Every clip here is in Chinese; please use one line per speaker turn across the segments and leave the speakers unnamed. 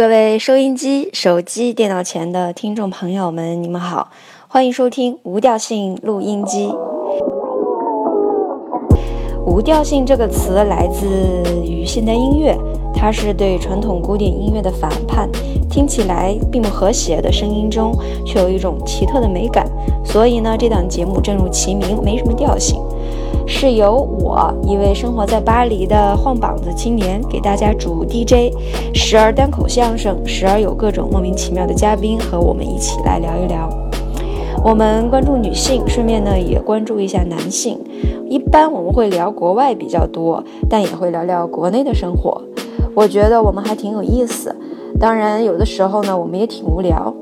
各位收音机、手机、电脑前的听众朋友们，你们好，欢迎收听无调性录音机。无调性这个词来自于现代音乐，它是对传统古典音乐的反叛，听起来并不和谐的声音中，却有一种奇特的美感。所以呢，这档节目正如其名，没什么调性。是由我一位生活在巴黎的晃膀子青年给大家主 DJ，时而单口相声，时而有各种莫名其妙的嘉宾和我们一起来聊一聊。我们关注女性，顺便呢也关注一下男性。一般我们会聊国外比较多，但也会聊聊国内的生活。我觉得我们还挺有意思。当然，有的时候呢，我们也挺无聊。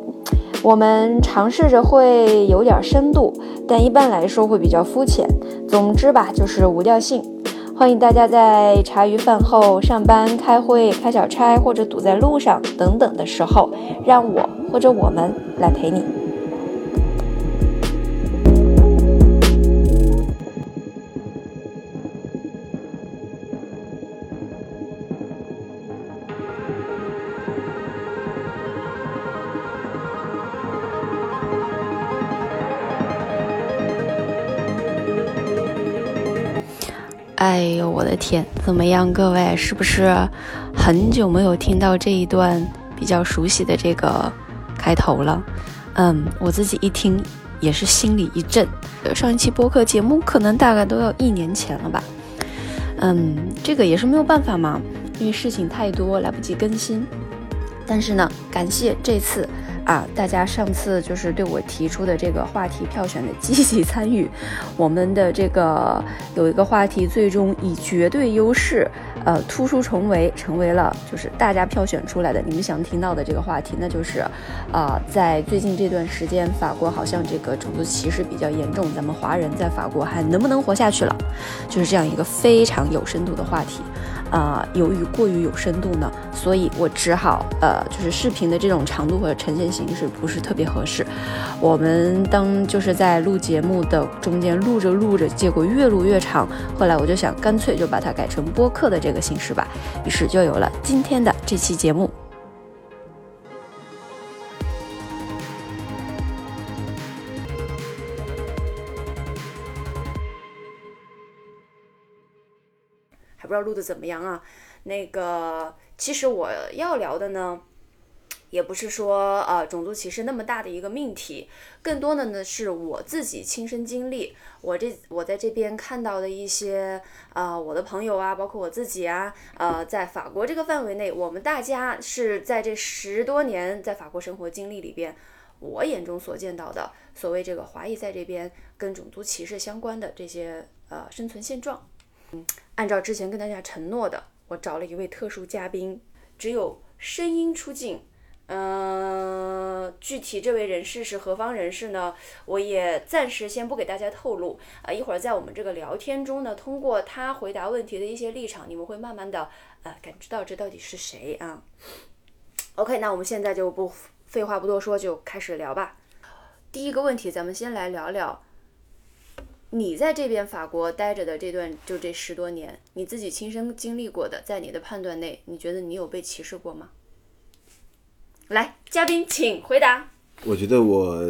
我们尝试着会有点深度，但一般来说会比较肤浅。总之吧，就是无调性。欢迎大家在茶余饭后、上班、开会、开小差或者堵在路上等等的时候，让我或者我们来陪你。哎呦，我的天，怎么样，各位，是不是很久没有听到这一段比较熟悉的这个开头了？嗯，我自己一听也是心里一震。上一期播客节目可能大概都要一年前了吧？嗯，这个也是没有办法嘛，因为事情太多，来不及更新。但是呢，感谢这次。啊！大家上次就是对我提出的这个话题票选的积极参与，我们的这个有一个话题最终以绝对优势，呃，突出重围，成为了就是大家票选出来的你们想听到的这个话题，那就是，啊，在最近这段时间，法国好像这个种族歧视比较严重，咱们华人在法国还能不能活下去了？就是这样一个非常有深度的话题。啊，由于过于有深度呢，所以我只好呃，就是视频的这种长度和呈现形式不是特别合适。我们当就是在录节目的中间录着录着，结果越录越长。后来我就想，干脆就把它改成播客的这个形式吧。于是就有了今天的这期节目。不知道录的怎么样啊？那个，其实我要聊的呢，也不是说呃种族歧视那么大的一个命题，更多的呢是我自己亲身经历，我这我在这边看到的一些啊我的朋友啊，包括我自己啊，呃在法国这个范围内，我们大家是在这十多年在法国生活经历里边，我眼中所见到的所谓这个华裔在这边跟种族歧视相关的这些呃生存现状。按照之前跟大家承诺的，我找了一位特殊嘉宾，只有声音出镜。嗯，具体这位人士是何方人士呢？我也暂时先不给大家透露。啊，一会儿在我们这个聊天中呢，通过他回答问题的一些立场，你们会慢慢的呃感知到这到底是谁啊？OK，那我们现在就不废话不多说，就开始聊吧。第一个问题，咱们先来聊聊。你在这边法国待着的这段就这十多年，你自己亲身经历过的，在你的判断内，你觉得你有被歧视过吗？来，嘉宾请回答。
我觉得我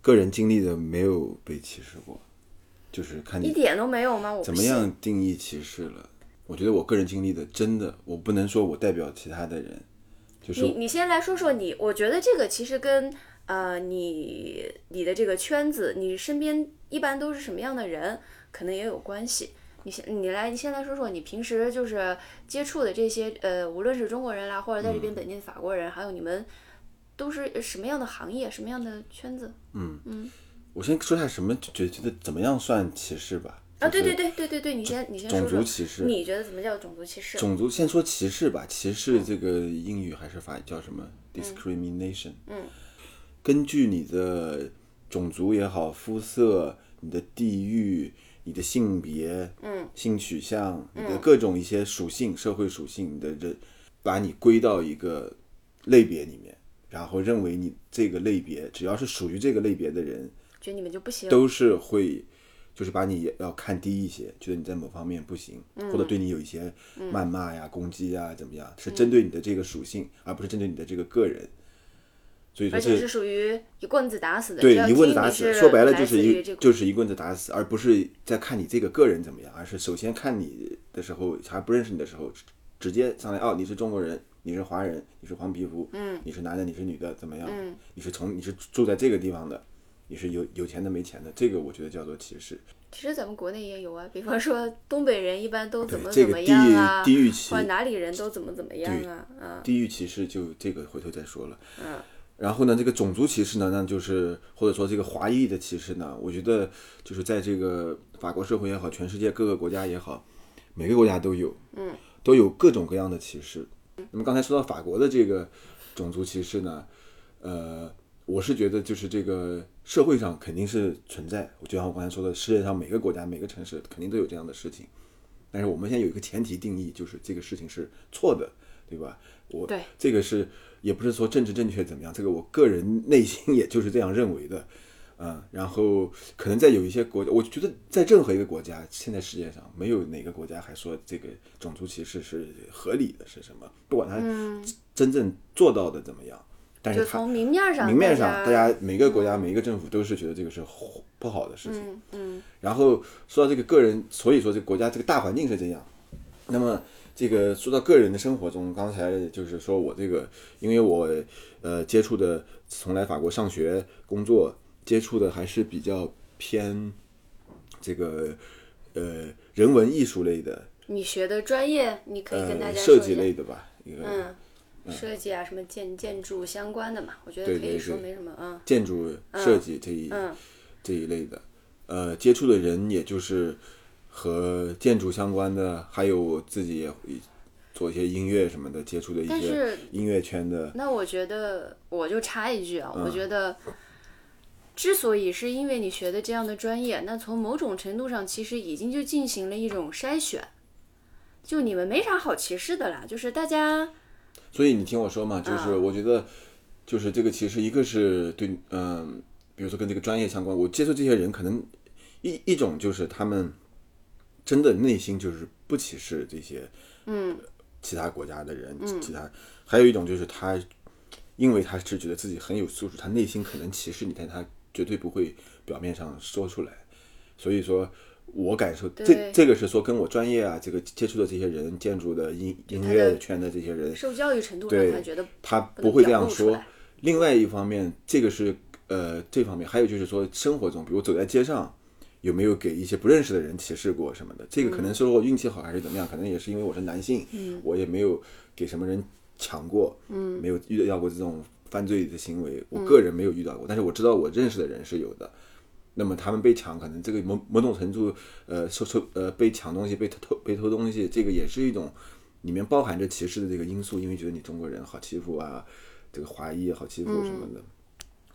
个人经历的没有被歧视过，就是看你
一点都没有吗？
我怎么样定义歧视了？我觉得我个人经历的真的，我不能说我代表其他的人，就是
你你先来说说你，我觉得这个其实跟。呃，你你的这个圈子，你身边一般都是什么样的人，可能也有关系。你先，你来，你先来说说你平时就是接触的这些，呃，无论是中国人啦，或者在这边本地的法国人，还有你们都是什么样的行业，什么样的圈子？
嗯嗯，我先说下什么觉觉得怎么样算歧视吧。
啊，对对对对对对，你先你先说
说。种族歧视？
你觉得怎么叫种族歧视？
种族先说歧视吧，歧视这个英语还是法语叫什么？discrimination。嗯。根据你的种族也好，肤色、你的地域、你的性别、嗯，性取向、你的各种一些属性、社会属性，你的人，把你归到一个类别里面，然后认为你这个类别只要是属于这个类别的人，
觉得你们就不行，
都是会就是把你要看低一些，觉得你在某方面不行，或者对你有一些谩骂呀、攻击呀，怎么样？是针对你的这个属性，而不是针对你的这个个人。所以说
而且是属于一棍子打死的，
对一棍子打死，说白了就是一
这个
就是一棍子打死，而不是在看你这个个人怎么样，而是首先看你的时候还不认识你的时候，直直接上来哦，你是中国人，你是华人，你是黄皮肤，嗯，你是男的，你是女的，怎么样？嗯，你是从你是住在这个地方的，你是有有钱的没钱的，这个我觉得叫做歧视。
其实咱们国内也有啊，比方说东北人一般都怎么怎么
这个地域
样啊，
地域歧
或者哪里人都怎么怎么样啊，啊，
地域歧视就这个回头再说了。嗯。然后呢，这个种族歧视呢，那就是或者说这个华裔的歧视呢，我觉得就是在这个法国社会也好，全世界各个国家也好，每个国家都有，嗯，都有各种各样的歧视。那么刚才说到法国的这个种族歧视呢，呃，我是觉得就是这个社会上肯定是存在，就像我刚才说的，世界上每个国家每个城市肯定都有这样的事情。但是我们现在有一个前提定义，就是这个事情是错的，对吧？我
对
这个是也不是说政治正确怎么样，这个我个人内心也就是这样认为的，嗯，然后可能在有一些国家，我觉得在任何一个国家，现在世界上没有哪个国家还说这个种族歧视是合理的，是什么？不管他真正做到的怎么样，但是他
从明面上，
明面上，大
家
家每个国家每一个政府都是觉得这个是不好的事情。
嗯嗯
然后说到这个个人，所以说这个国家这个大环境是这样。那么这个说到个人的生活中，刚才就是说我这个，因为我呃接触的从来法国上学工作接触的还是比较偏这个呃人文艺术类的，
你学的专业，你可以跟大
呃
家
设计类的吧，一个
嗯，设计啊，什么建建筑相关的嘛，我觉得可以说没什么，啊
建筑设计这一、
嗯
这一类的，呃，接触的人也就是和建筑相关的，还有我自己也会做一些音乐什么的，接触的一些音乐圈的，
那我觉得，我就插一句啊，
嗯
我觉得，之所以是因为你学的这样的专业，那从某种程度上其实已经就进行了一种筛选，就你们没啥好歧视的啦，就是大家，
所以你听我说嘛，就是
嗯
我觉得，就是这个其实一个是对，嗯、比如说跟这个专业相关，我接触这些人，可能一一种就是他们真的内心就是不歧视这些，嗯，其他国家的人，其他，还有一种就是他，因为他是觉得自己很有素质，他内心可能歧视你，但他绝对不会表面上说出来，所以说。我感受这这个是说跟我专业啊，这个接触的这些人，建筑的音音乐圈的这些人，
受教育程度他觉得
他
不
会这样说。另外一方面，这个是呃这方面，还有就是说生活中，比如走在街上，有没有给一些不认识的人歧视过什么的？这个可能是我运气好还是怎么样，可能也是因为我是男性，我也没有给什么人抢过，嗯，没有遇到过这种犯罪的行为，我个人没有遇到过，但是我知道我认识的人是有的。那么他们被抢，可能这个某某种程度，呃，受受呃被抢东西、被偷被偷东西，这个也是一种里面包含着歧视的这个因素，因为觉得你中国人好欺负啊，这个华裔好欺负什么的。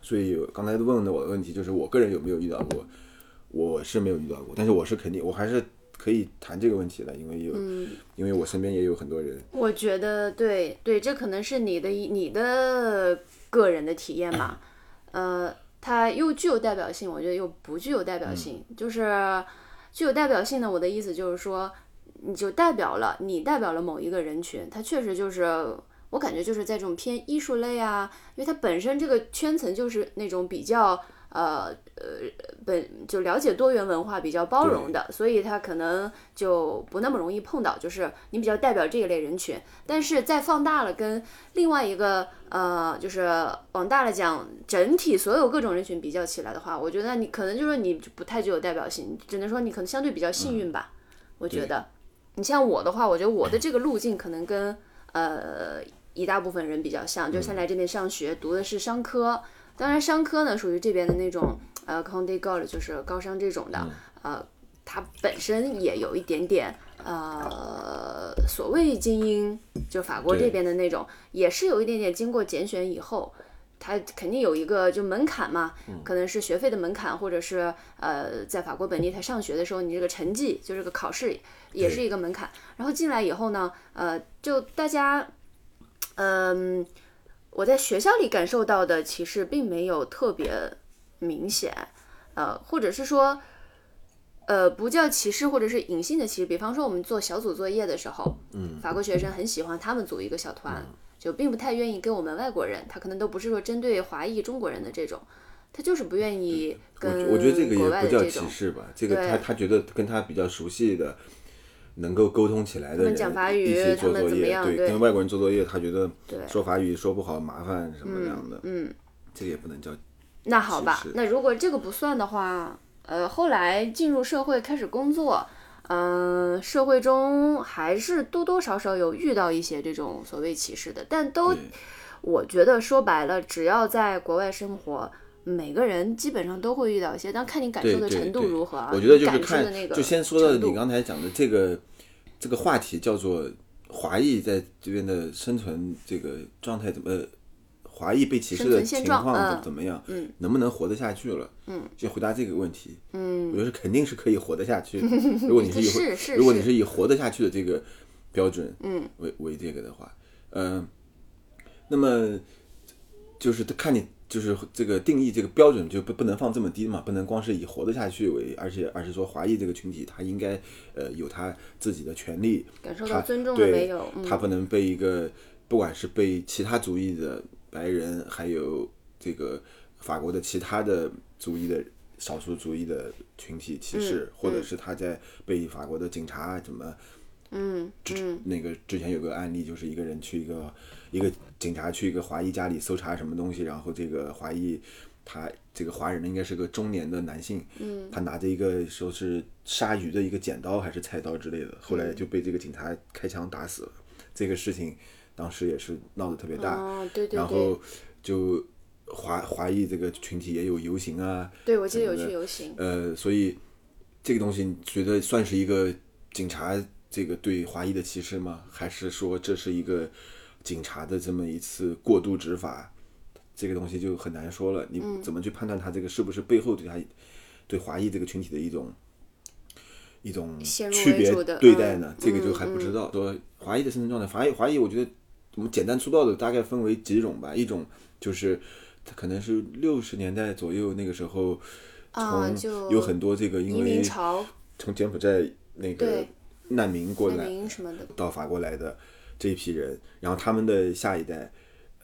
所以刚才问的我的问题就是，我个人有没有遇到过？我是没有遇到过，但是我是肯定，我还是可以谈这个问题的，因为有，因为我身边也有很多人，
我觉得对对，这可能是你的一你的个人的体验吧，呃，它又具有代表性，我觉得又不具有代表性。就是具有代表性的，我的意思就是说，你就代表了你代表了某一个人群，它确实就是我感觉就是在这种偏艺术类啊，因为它本身这个圈层就是那种比较呃呃本就了解多元文化、比较包容的，所以他可能就不那么容易碰到，就是你比较代表这一类人群。但是再放大了，跟另外一个呃，就是往大了讲，整体所有各种人群比较起来的话，我觉得你可能就是你不太具有代表性，只能说你可能相对比较幸运吧。我觉得，你像我的话，我觉得我的这个路径可能跟呃一大部分人比较像，就是先来这边上学，读的是商科。当然，商科呢属于这边的那种呃 c o n d e g o 就是高商这种的，呃，它本身也有一点点呃所谓精英，就法国这边的那种，也是有一点点经过拣选以后。它肯定有一个就门槛嘛，可能是学费的门槛，或者是呃，在法国本地他上学的时候，你这个成绩就这个考试也是一个门槛。然后进来以后呢，呃，就大家，嗯、我在学校里感受到的其实并没有特别明显，呃，或者是说，呃，不叫歧视或者是隐性的歧视。比方说我们做小组作业的时候，嗯，法国学生很喜欢他们组一个小团，就并不太愿意跟我们外国人，他可能都不是说针对华裔中国人的这种，他就是不愿意跟
我觉得这个也不叫。歧视吧，这个他他觉得跟他比较熟悉的。能够沟通起来的人
们讲法语
一起做作业，
怎么样对
跟外国人做作业，他觉得
对
说法语说不好麻烦什么样的，
嗯，
这个也不能叫
那好吧那如果这个不算的话，呃，后来进入社会开始工作，嗯、社会中还是多多少少有遇到一些这种所谓歧视的，但都
对
我觉得说白了，只要在国外生活。每个人基本上都会遇到一些，但看你感受的程度如何啊。
我觉得就是看，
的那个
就先说到你刚才讲的这个这个话题，叫做华裔在这边的生存这个状态怎么，呃华裔被歧视的情况
嗯
怎怎么样，
嗯，
能不能活得下去了？
嗯，
就回答这个问题，
嗯
我觉得是肯定是可以活得下去的。如果你是以如果你
是
是以活得下去的这个标准，
嗯，
为为这个的话，嗯、那么就是看你就是这个定义这个标准就不不能放这么低嘛，不能光是以活得下去为，而且而是说华裔这个群体他应该呃有他自己的权利，
感受
他
到尊重了没有？嗯
他不能被一个不管是被其他族裔的白人，还有这个法国的其他的族裔的少数族裔的群体歧视，
嗯
或者是他在被法国的警察怎么。
嗯嗯
那个之前有个案例，就是一个人去一个一个警察去一个华裔家里搜查什么东西，然后这个华裔他这个华人呢应该是个中年的男性，
嗯
他拿着一个说是鲨鱼的一个剪刀还是菜刀之类的，后来就被这个警察开枪打死了。这个事情当时也是闹得特别大，
哦，对对对
然后，就华华裔这个群体也有游行啊，
对我记得有去游行，
呃，所以这个东西，你觉得算是一个警察这个对华裔的歧视吗？还是说这是一个警察的这么一次过度执法？这个东西就很难说了。你
嗯
怎么去判断他这个是不是背后对他对华裔这个群体的一种一种区别对待呢？
嗯
这个就还不知道。说华裔的生存状态，华裔华裔，我觉得我们简单粗暴的大概分为几种吧。一种就是它可能是六十年代左右那个时候。从有很多这个因为、从柬埔寨那个难民过
难
来
民什么的，
到法国来的这一批人，然后他们的下一代，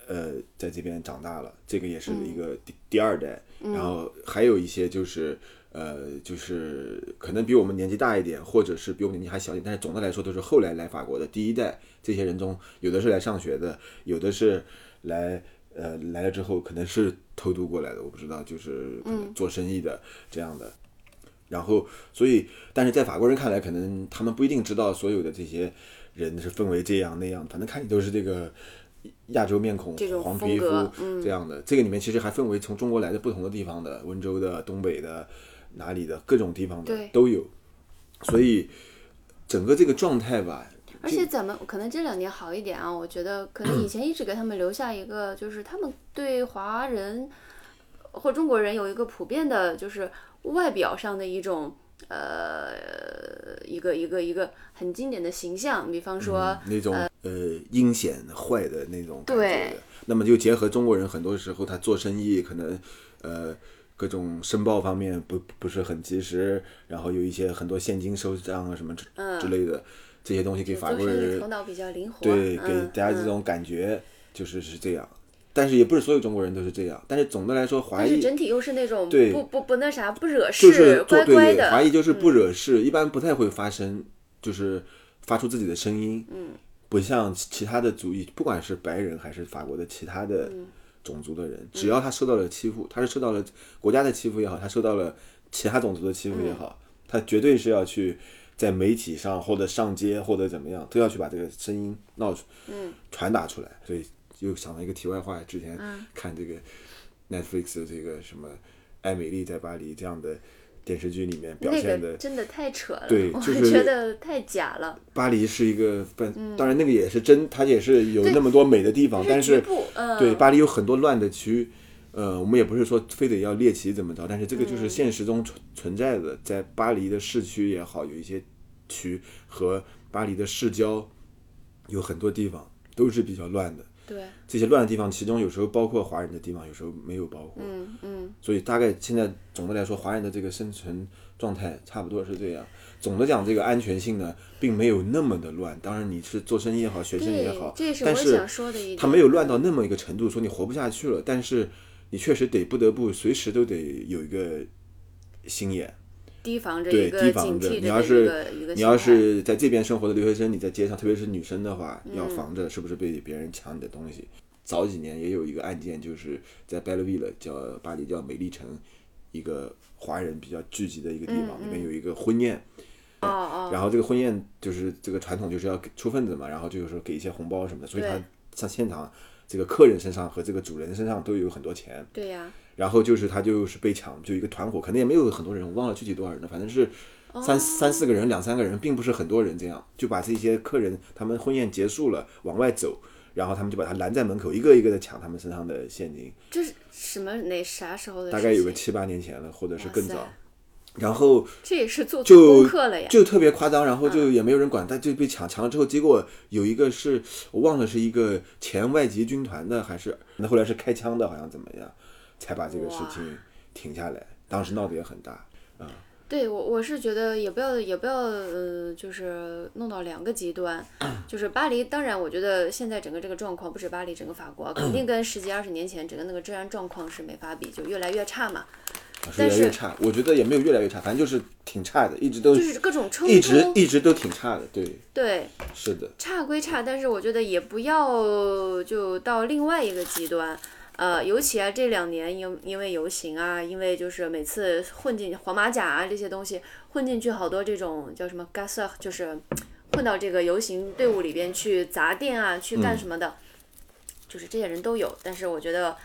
呃，在这边长大了，这个也是一个第、第二代，然后还有一些就是。呃，就是可能比我们年纪大一点，或者是比我们年纪还小一点，但是总的来说都是后来来法国的第一代。这些人中，有的是来上学的，有的是来呃来了之后可能是偷渡过来的，我不知道，就是可能做生意的、这样的。然后，所以，但是在法国人看来，可能他们不一定知道所有的这些人是分为这样那样，反正看你都是这个亚洲面孔黄皮肤
嗯
这样的。这个里面其实还分为从中国来的不同的地方的，温州的、东北的、哪里的各种地方的都有。所以整个这个状态吧，
而且咱们可能这两年好一点啊，我觉得可能以前一直给他们留下一个，就是他们对华人或中国人有一个普遍的，就是外表上的一种呃一个一个一个很经典的形象，比方说。
那种呃阴险坏的那种感觉
对。
那么就结合中国人，很多时候他做生意可能呃各种申报方面不不是很及时，然后有一些很多现金收账啊什么之、之类的这些东西给法国
做生意
人
头脑比较灵活，
对给大家这种感觉就是是这样。但是也不是所有中国人都是这样，但是总的来说，华裔
整体又是那种
对
不不不那啥不惹事，乖乖的。嗯
华裔就是不惹事，一般不太会发声，就是发出自己的声音。嗯，不像其他的族裔，不管是白人还是法国的其他的
嗯
种族的人，只要他受到了欺负，他是受到了国家的欺负也好，他受到了其他种族的欺负也好，他绝对是要去在媒体上或者上街或者怎么样，都要去把这个声音闹出，嗯，传达出来。所以又想到一个题外话，之前看这个 Netflix 的这个什么《艾美丽在巴黎》这样的电视剧里面表现的
个真的太扯了，
对就是
觉得太假了。
巴黎是一个，本当然那个也是真，它也是有那么多美的地方，但是，
嗯，
对巴黎有很多乱的区，呃，我们也不是说非得要猎奇怎么着，但是这个就是现实中存存在的，在巴黎的市区也好，有一些区和巴黎的市郊有很多地方都是比较乱的。
对，
这些乱的地方，其中有时候包括华人的地方，有时候没有包括。
嗯嗯，
所以大概现在总的来说，华人的这个生存状态差不多是这样。总的讲，这个安全性呢，并没有那么的乱。当然，你是做生意也好，学生也好，
这是
但是
我想说的一点。
它没有乱到那么一个程度，说你活不下去了。但是你确实得不得不随时都得有一个心眼，
提防着一
对，
个
提防着。
警惕着
你要是你要是在这边生活的留学生，你在街上，特别是女生的话，要
嗯
防着是不是被别人抢你的东西。早几年也有一个案件，就是在 Belleville 叫巴黎叫美丽城，一个华人比较聚集的一个地方，里面有一个婚宴。
嗯哦哦，
然后这个婚宴就是这个传统就是要给出份子嘛，然后就是说给一些红包什么的，所以他
对
像现场这个客人身上和这个主人身上都有很多钱，
对呀，
然后就是他就是被抢，就一个团伙，可能也没有很多人，我忘了具体多少人了，反正是
哦。
三、三四个人、两三个人，并不是很多人这样，就把这些客人他们婚宴结束了往外走，然后他们就把他拦在门口，一个一个的抢他们身上的现金，
这是什么哪啥时候的？
大概有个七八年前了，或者是更早。然后
这也是做功课了呀。
就特别夸张，然后就也没有人管，但就被抢抢了之后，结果有一个是我忘了是一个前外籍军团的，还是那后来是开枪的，好像怎么样，才把这个事情停下来。当时闹得也很大啊，
对我我是觉得也不要也不要呃，就是弄到两个极端，就是巴黎，当然我觉得现在整个这个状况不止巴黎，整个法国肯定跟十几二十年前整个那个治安状况是没法比，就越来越差嘛，
啊是越来越差。我觉得也没有越来越差，反正就是挺差的，一直都
就是各种冲突，
一直一直都挺差的。对，
对，
是的，
差归差，但是我觉得也不要就到另外一个极端。呃，尤其啊这两年因因为游行啊，因为就是每次混进黄马甲啊这些东西混进去，好多这种叫什么 g a s 就是混到这个游行队伍里边去砸店啊，去干什么的，就是这些人都有。但是我觉得，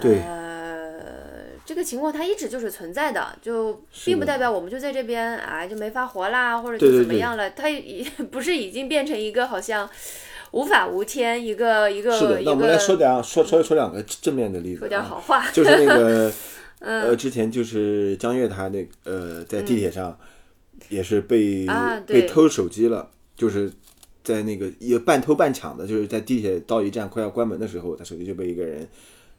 对
呃，这个情况它一直就是存在的，就并不代表我们就在这边啊就没法活啦，或者就怎么样了。它已 不是已经变成一个好像无法无天，一个一个
是的。那我们来说点说说说两个正面的例子、啊，
说点好话。
就是那个，
嗯
呃，之前就是江月他那呃，在地铁上也是被、
啊
被偷手机了，就是在那个也半偷半抢的，就是在地铁到一站快要关门的时候，他手机就被一个人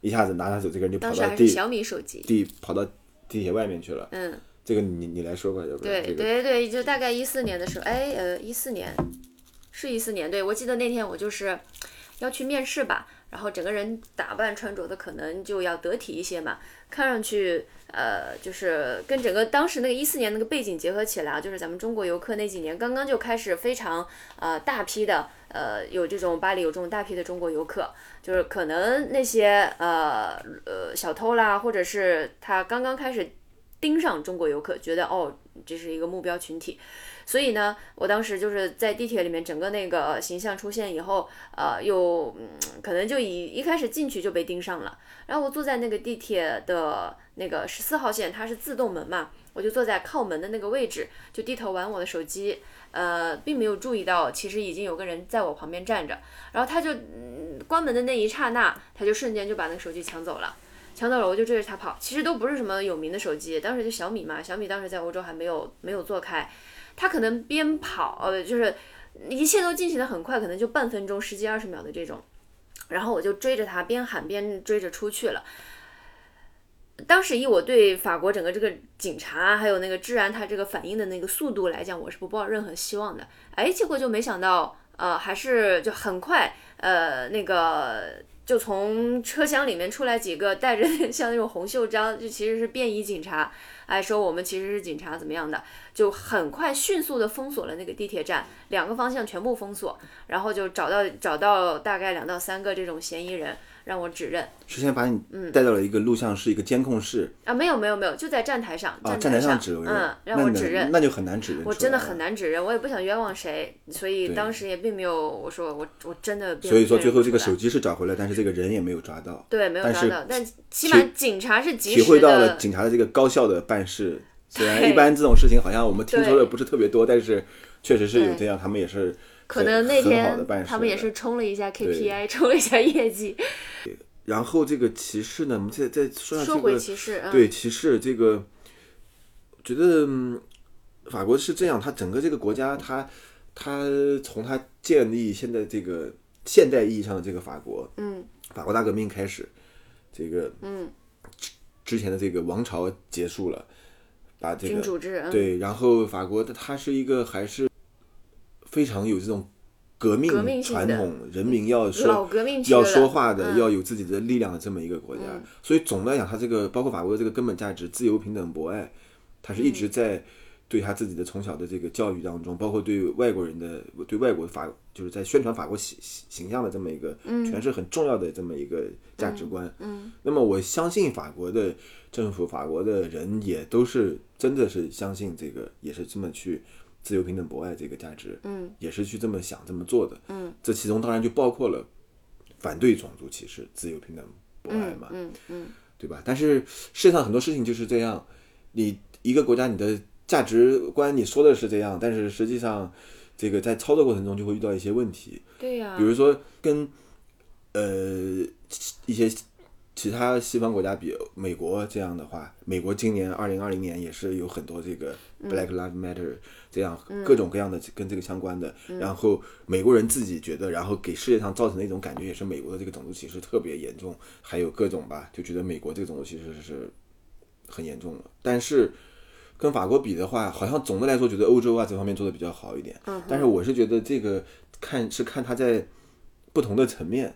一下子拿他手，这个人就跑到地
小米手机。
地跑到地铁外面去了。
嗯，
这个你你来说吧，要不然
对
这个
对对，就大概一四年的时候，哎呃，一四年是一四年，对我记得那天我就是要去面试吧，然后整个人打扮穿着的可能就要得体一些嘛，看上去呃就是跟整个当时那个一四年那个背景结合起来啊，就是咱们中国游客那几年刚刚就开始非常呃大批的呃有这种巴黎有这种大批的中国游客，就是可能那些呃呃小偷啦，或者是他刚刚开始盯上中国游客，觉得哦这是一个目标群体，所以呢，我当时就是在地铁里面整个那个形象出现以后，呃，又、嗯、可能就一一开始进去就被盯上了。然后我坐在那个地铁的那个十四号线，它是自动门嘛，我就坐在靠门的那个位置，就低头玩我的手机，呃，并没有注意到其实已经有个人在我旁边站着。然后他就、嗯、关门的那一刹那，他就瞬间就把那个手机抢走了。抢走了，我就追着他跑。其实都不是什么有名的手机，当时就小米嘛，小米当时在欧洲还没有没有做开，他可能边跑，呃，就是一切都进行的很快，可能就半分钟、十几二十秒的这种。然后我就追着他，边喊边追着出去了。当时以我对法国整个这个警察还有那个治安，他这个反应的那个速度来讲，我是不抱任何希望的。哎，结果就没想到，呃，还是就很快，呃，那个就从车厢里面出来几个带着像那种红袖章，就其实是便衣警察，哎，说我们其实是警察怎么样的，就很快迅速的封锁了那个地铁站，两个方向全部封锁，然后就找到找到大概两到三个这种嫌疑人，让我指认。
是先把你带到了一个录像室，一个监控室
啊，没有没有没有，就在站台上，
啊，
站台
上指认，
嗯，让我指认。
那就很难指认。
我真的很难指认，我也不想冤枉谁，所以当时也并没有我说我我真的。
所以说最后这个手机是找回来，但是这个人也没有抓到。
对没有抓到，但起码警察是及时
体会到了。警察的这个高效的办事。虽然一般这种事情好像我们听说的不是特别多，但是确实是有这样，他们也是
可能那天他们也是冲了一下 KPI，冲 了一下业绩。
然后这个骑士呢，我们再再说下
说回
这个
歧视，嗯、
对骑士这个，觉得、嗯、法国是这样，它整个这个国家，它它从它建立现在这个现代意义上的这个法国，
嗯，
法国大革命开始，这个
嗯。
之之前的这个王朝结束了，把这个
君主制，嗯，
对，然后法国的它是一个还是非常有这种革命传统，人民要
老
说要说话的，
嗯
要有自己的力量的这么一个国家。所以总的来讲，它这个包括法国的这个根本价值——自由、平等、博爱，它是一
嗯
直在对他自己的从小的这个教育当中，包括对外国人的对外国法，就是在宣传法国形形象的这么一个，全是很重要的这么一个价值观。
嗯
那么我相信法国的政府、法国的人也都是真的是相信这个，也是这么去自由、平等、博爱这个价值，
嗯
也是去这么想、这么做的。
嗯，
这其中当然就包括了反对种族歧视、自由、平等、博爱嘛，
嗯嗯
对吧？但是世界上很多事情就是这样，你一个国家你的价值观你说的是这样，但是实际上这个在操作过程中就会遇到一些问题。
对呀、
比如说跟呃一些其他西方国家比，美国这样的话，美国今年二零二零年也是有很多这个 Black Lives Matter 这样各种各样的跟这个相关的，然后美国人自己觉得，然后给世界上造成的一种感觉也是美国的这个种族歧视特别严重，还有各种吧，就觉得美国这个种族歧视是很严重的，但是。跟法国比的话，好像总的来说觉得欧洲啊这方面做的比较好一点，但是我是觉得这个看是看他在不同的层面。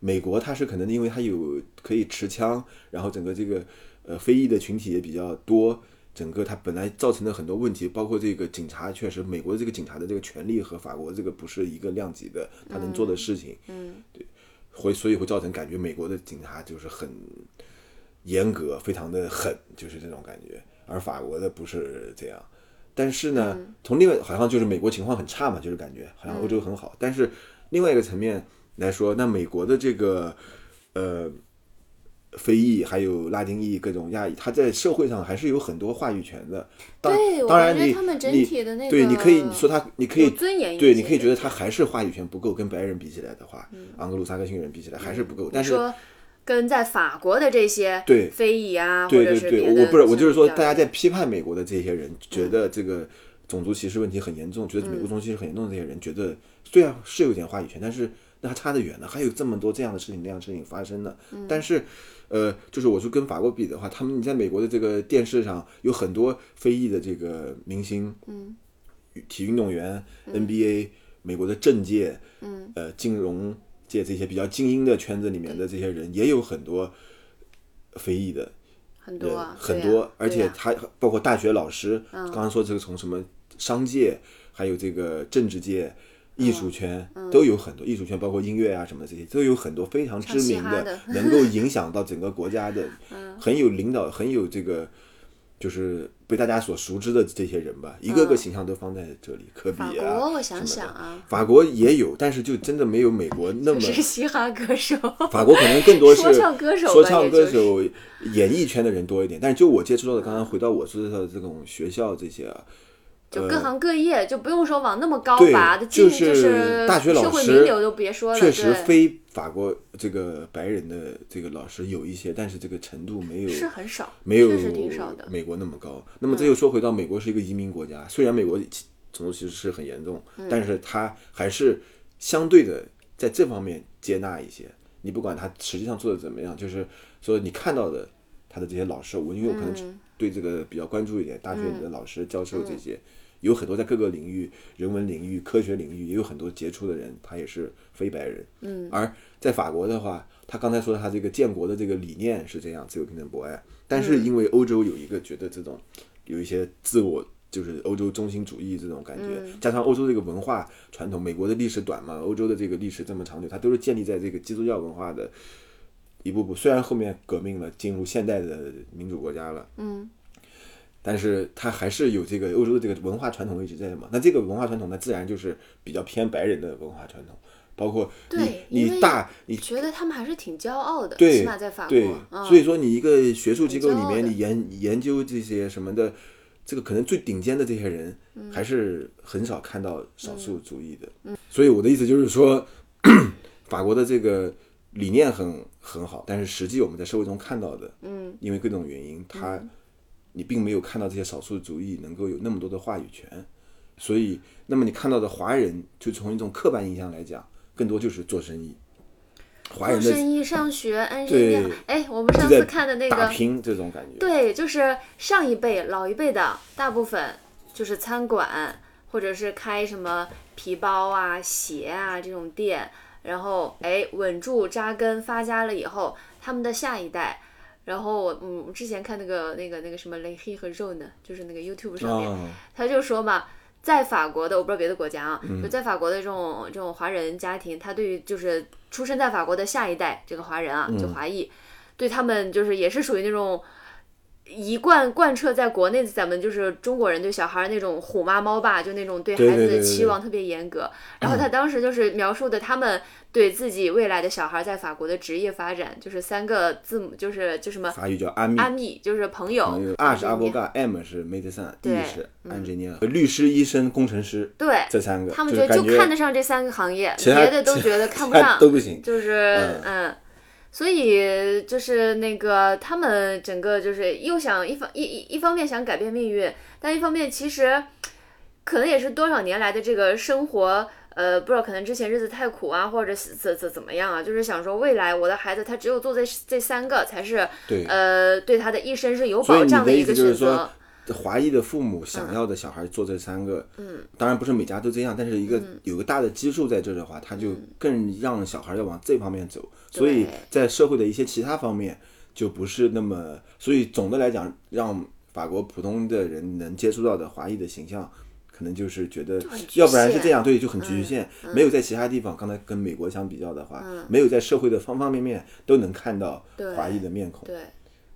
美国它是可能因为它有可以持枪，然后整个这个呃非裔的群体也比较多，整个它本来造成的很多问题，包括这个警察，确实美国的这个警察的这个权利和法国这个不是一个量级的，他能做的事情，
嗯
会所以会造成感觉美国的警察就是很严格，非常的狠，就是这种感觉，而法国的不是这样。但是呢，从另外好像就是美国情况很差嘛，就是感觉好像欧洲很好。但是另外一个层面来说，那美国的这个呃非裔还有拉丁裔各种亚裔，他在社会上还是有很多话语权的。当
对
当然你
他们整
你
体的那
对，你可以
个
说他，你可以
尊严一
对，你可以觉得他还是话语权不够，跟白人比起来的话，昂格鲁萨克逊人比起来还是不够。但是
说跟在法国的这些
对
非裔啊，或
对对对，我不是我就是说，大家在批判美国的这些人，觉得这个种族歧视问题很严重，觉得美国种族歧视很严重的这些人，觉得虽然是有点话语权，但是那还差得远呢，还有这么多这样的事情那样的事情发生呢。但是，呃，就是我说跟法国比的话，他们你在美国的这个电视上有很多非裔的这个明星，
嗯，
体育运动员、NBA，美国的政界，
嗯，
呃，金融界这些比较精英的圈子里面的这些人，也有很多非裔的。
很多啊，
很多，而且他包括大学老师，
嗯
刚刚说这个从什么商界，还有这个政治界、艺
嗯
术圈、都有很多，艺术圈包括音乐啊什么的这些，都有很多非常知名
的
能够影响到整个国家的，
嗯。
很有领导，很有这个。就是被大家所熟知的这些人吧，一个个形象都放在这里，科比啊，
国我想想啊，
法国也有，但是就真的没有美国那么
是嘻哈歌手，
法国可能更多是
说唱歌手
说唱歌手、演艺圈的人多一点。但是就我接触到的，刚刚回到我说的这种学校这些啊，
就各行各业，就不用说往那么高拔的，
就
是
大学老
社会
师
名流都别说了，
确实非法国这个白人的这个老师有一些，但是这个程度没有
是很少，
没有
确实挺少的。嗯
美国那么高。那么这又说回到美国是一个移民国家，虽然美国种族歧视是很严重，
嗯
但是它还是相对的在这方面接纳一些。你不管他实际上做的怎么样，就是说你看到的他的这些老师，我因为我可能
嗯
对这个比较关注一点，大学里的老师、教授这些。有很多在各个领域，人文领域、科学领域也有很多杰出的人，他也是非白人。
嗯，
而在法国的话，他刚才说他这个建国的这个理念是这样，自由、平等、博爱。但是因为欧洲有一个觉得这种有一些自我，就是欧洲中心主义这种感觉，加上欧洲这个文化传统，美国的历史短嘛，欧洲的这个历史这么长久，它都是建立在这个基督教文化的一步步。虽然后面革命了，进入现代的民主国家了，
嗯，
但是它还是有这个欧洲的这个文化传统一直在的嘛。那这个文化传统呢，自然就是比较偏白人的文化传统，包括你
对
你大你
觉得他们还是挺骄傲的，
对
起码在法
对
国，，嗯。
所以说你一个学术机构里面，你研研究这些什么的，这个可能最顶尖的这些人，
嗯。
还是很少看到少数主义的。所以我的意思就是说，法国的这个理念很很好，但是实际我们在社会中看到的，
嗯，
因为各种原因，他你并没有看到这些少数族裔能够有那么多的话语权。所以，那么你看到的华人，就从一种刻板印象来讲，更多就是做生意。华人做
生意、上学、安生
对
意。哎，我们上次看的那
打
个，
拼这种感觉。
对，就是上一辈、老一辈的，大部分就是餐馆，或者是开什么皮包啊、鞋啊这种店，然后哎稳住扎根发家了以后，他们的下一代。然后我嗯，之前看那个那个那个什么雷黑和肉呢，就是那个 YouTube 上面，
啊，
他就说嘛，在法国的，我不知道别的国家啊，
嗯
就在法国的这种这种华人家庭，他对于就是出生在法国的下一代这个华人啊，
嗯
就华裔，对他们就是也是属于那种。一贯贯彻在国内，咱们就是中国人对小孩儿那种虎妈猫爸，就那种对孩子的期望特别严格。然后他当时就是描述的他们对自己未来的小孩在法国的职业发展，就是三个字母，就是就什么
法语叫安密。
阿密，就是朋友
朋友，，R 是阿波
阿
嘎，M 是 medicine，E
对
是 engineer，律师、医生、工程师
对，
这三个，
他们觉得就看得上这三个行业，别的都觉得看不上，
都不行。
就是嗯所以就是那个他们整个就是又想一方一一一方面想改变命运，但一方面其实可能也是多少年来的这个生活。呃，不知道，可能之前日子太苦啊，或者怎怎怎么样啊，就是想说未来我的孩子他只有做这这三个才是，
对
呃，对他的一生是有保障的一个选择。
华裔的父母想要的小孩做这三个，嗯，当然不是每家都这样，但是一个
嗯。
有个大的基数在这的话，他就更让小孩要往这方面走，所以在社会的一些其他方面就不是那么，所以总的来讲，让法国普通的人能接触到的华裔的形象。可能就是觉得要不然是这样，对，就很局限，没有在其他地方，刚才跟美国相比较的话，
嗯。
没有在社会的方方面面都能看到华裔的面孔。
对，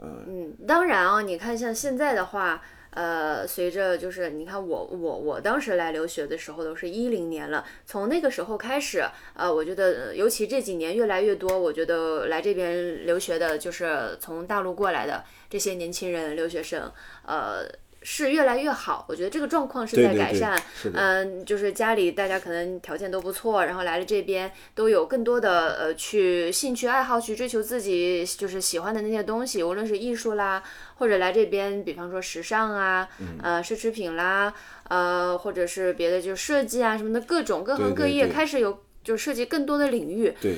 嗯，当然啊，你看像现在的话，呃，随着就是你看我我我当时来留学的时候都是一零年了，从那个时候开始，呃，我觉得尤其这几年越来越多，我觉得来这边留学的就是从大陆过来的这些年轻人留学生，呃。是越来越好，我觉得这个状况是在改善。嗯，就是家里大家可能条件都不错，然后来了这边都有更多的呃去兴趣爱好去追求自己就是喜欢的那些东西，无论是艺术啦，或者来这边，比方说时尚啊，
嗯
呃奢侈品啦，呃或者是别的就设计啊什么的，各种各行各业开始有就涉及更多的领域，
对，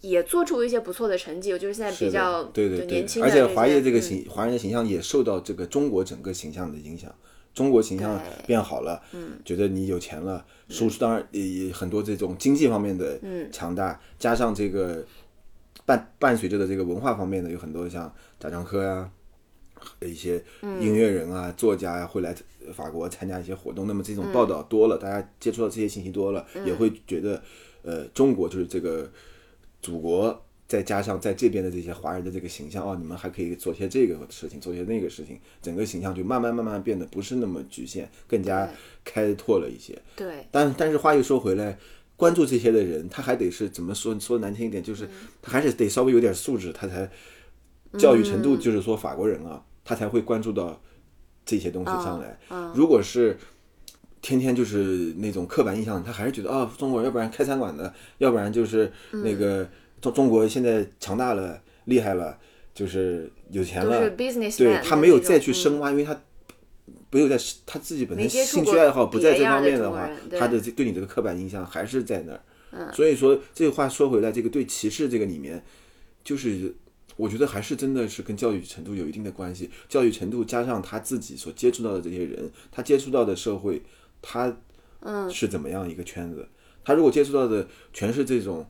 也做出一些不错的成绩。我觉得现在比较
对对对
年，轻
而且华业这个
嗯
形华人的形象也受到这个中国整个形象的影响。中国形象变好了，嗯，觉得你有钱了，输出当然也也很多这种经济方面的强大，加上这个伴伴随着的这个文化方面的有很多像贾樟柯呀、一些音乐人啊、作家呀、会来法国参加一些活动。那么这种报道多了，大家接触到这些信息多了，也会觉得，呃，中国就是这个祖国，再加上在这边的这些华人的这个形象，哦，你们还可以做些这个事情，做些那个事情，整个形象就慢慢慢慢变得不是那么局限，更加开拓了一些。
对
但但是话又说回来，关注这些的人，他还得是怎么说说难听一点，就是他还是得稍微有点素质，他才教育程度，就是说法国人啊，他才会关注到这些东西上来。如果是天天就是那种刻板印象，他还是觉得啊、中国人要不然开餐馆的，要不然就是那个中中国现在强大了，厉害了，就是有钱了对他没有再去深挖，因为他没有在他自己本身兴趣爱好不在这方面的话他的这对你这个刻板印象还是在那儿。所以说这个话说回来，这个对歧视这个里面，就是我觉得还是真的是跟教育程度有一定的关系。教育程度加上他自己所接触到的这些人，他接触到的社会，他
嗯
是怎么样一个圈子？他如果接触到的全是这种，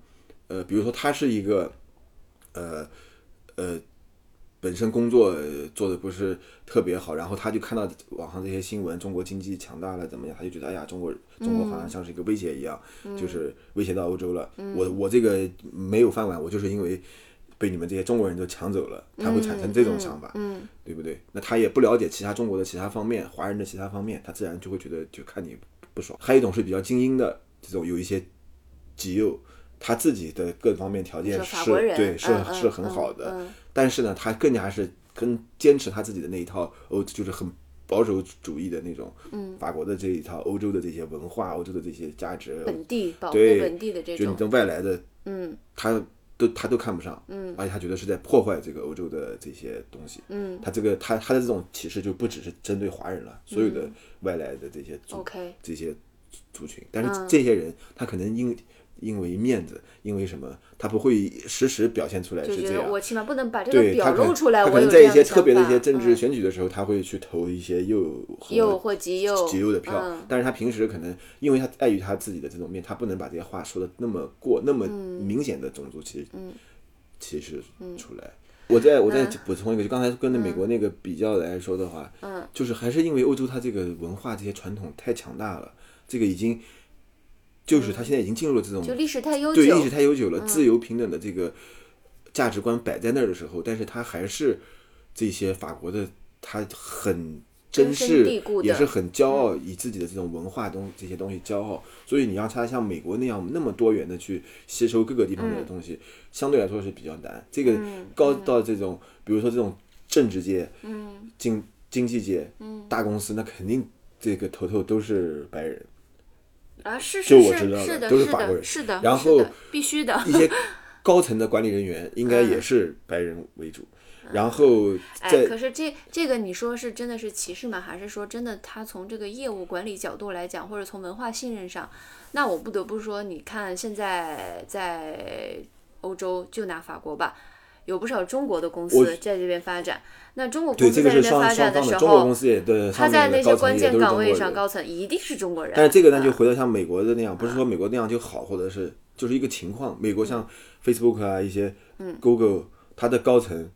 呃，比如说他是一个，呃，呃，本身工作呃做的不是特别好，然后他就看到网上这些新闻，中国经济强大了怎么样，他就觉得哎呀，中国中国好像像是一个威胁一样，就是威胁到欧洲了。我我这个没有饭碗，我就是因为被你们这些中国人都抢走了，他会产生这种想法，
嗯
对不对？那他也不了解其他中国的其他方面，华人的其他方面，他自然就会觉得就看你不爽。还有一种是比较精英的这种，有一些极右，他自己的各方面条件
是
对是是很好的，但是呢，他更加是跟坚持他自己的那一套欧，就是很保守主义的那种，
嗯
法国的这一套欧洲的这些文化、欧洲的这些价值，
本地保护
对
本地的这种，
就你这外来的，
嗯
他都他都看不上，
嗯。
而且他觉得是在破坏这个欧洲的这些东西。
嗯。
他这个他他的这种歧视就不只是针对华人了，所有的外来的这些族这些族群，但是
嗯。
这些人他可能因因为面子，因为什么，他不会时时表现出来
是
这样。
我起码不能把这表露出来，
他
我
可能在一些特别的一些政治
嗯。
选举的时候，他会去投一些右和
右或极右
极右的票，
嗯。
但是他平时可能因为他碍于他自己的这种面，他不能把这些话说的那么过那么
嗯
明显的种族歧歧视出来。我再我再
嗯
补充一个，就刚才跟那美国那个比较来说的话，
嗯。
就是还是因为欧洲它这个文化这些传统太强大了，这个已经就是他现在已经进入了这种
就历史太悠
对，
久
历史太悠久
嗯
了，自由平等的这个价值观摆在那儿的时候，但是他还是这些法国的，他很珍视也是很骄傲，以自己的这种文化东这些东西骄傲。所以你让他像美国那样那么多元的去吸收各个地方的东西，相对来说是比较难。这个
嗯
高到这种，比如说这种政治界、嗯经经济界、
嗯
大公司，那肯定这个头头都是白人。
啊，是
就是我知道
是
的
是是的，
都是法国人
是的，
然后
必须的。
一些 高层的管理人员应该也是白人为主，然后
哎，可是这这个你说是真的是歧视吗？还是说真的他从这个业务管理角度来讲，或者从文化信任上，那我不得不说，你看现在在欧洲，就拿法国吧。有不少中国的公司在这边发展，那中国
对
公司在这边发展的时候，
司也对
他在那些关键岗位上，
高。
层一定是中国人。
但是这个呢，
啊
就回到像美国的那样，不是说美国那样就好，或者是就是一个情况。美国像 Facebook 啊，一些
嗯
Google，它的高层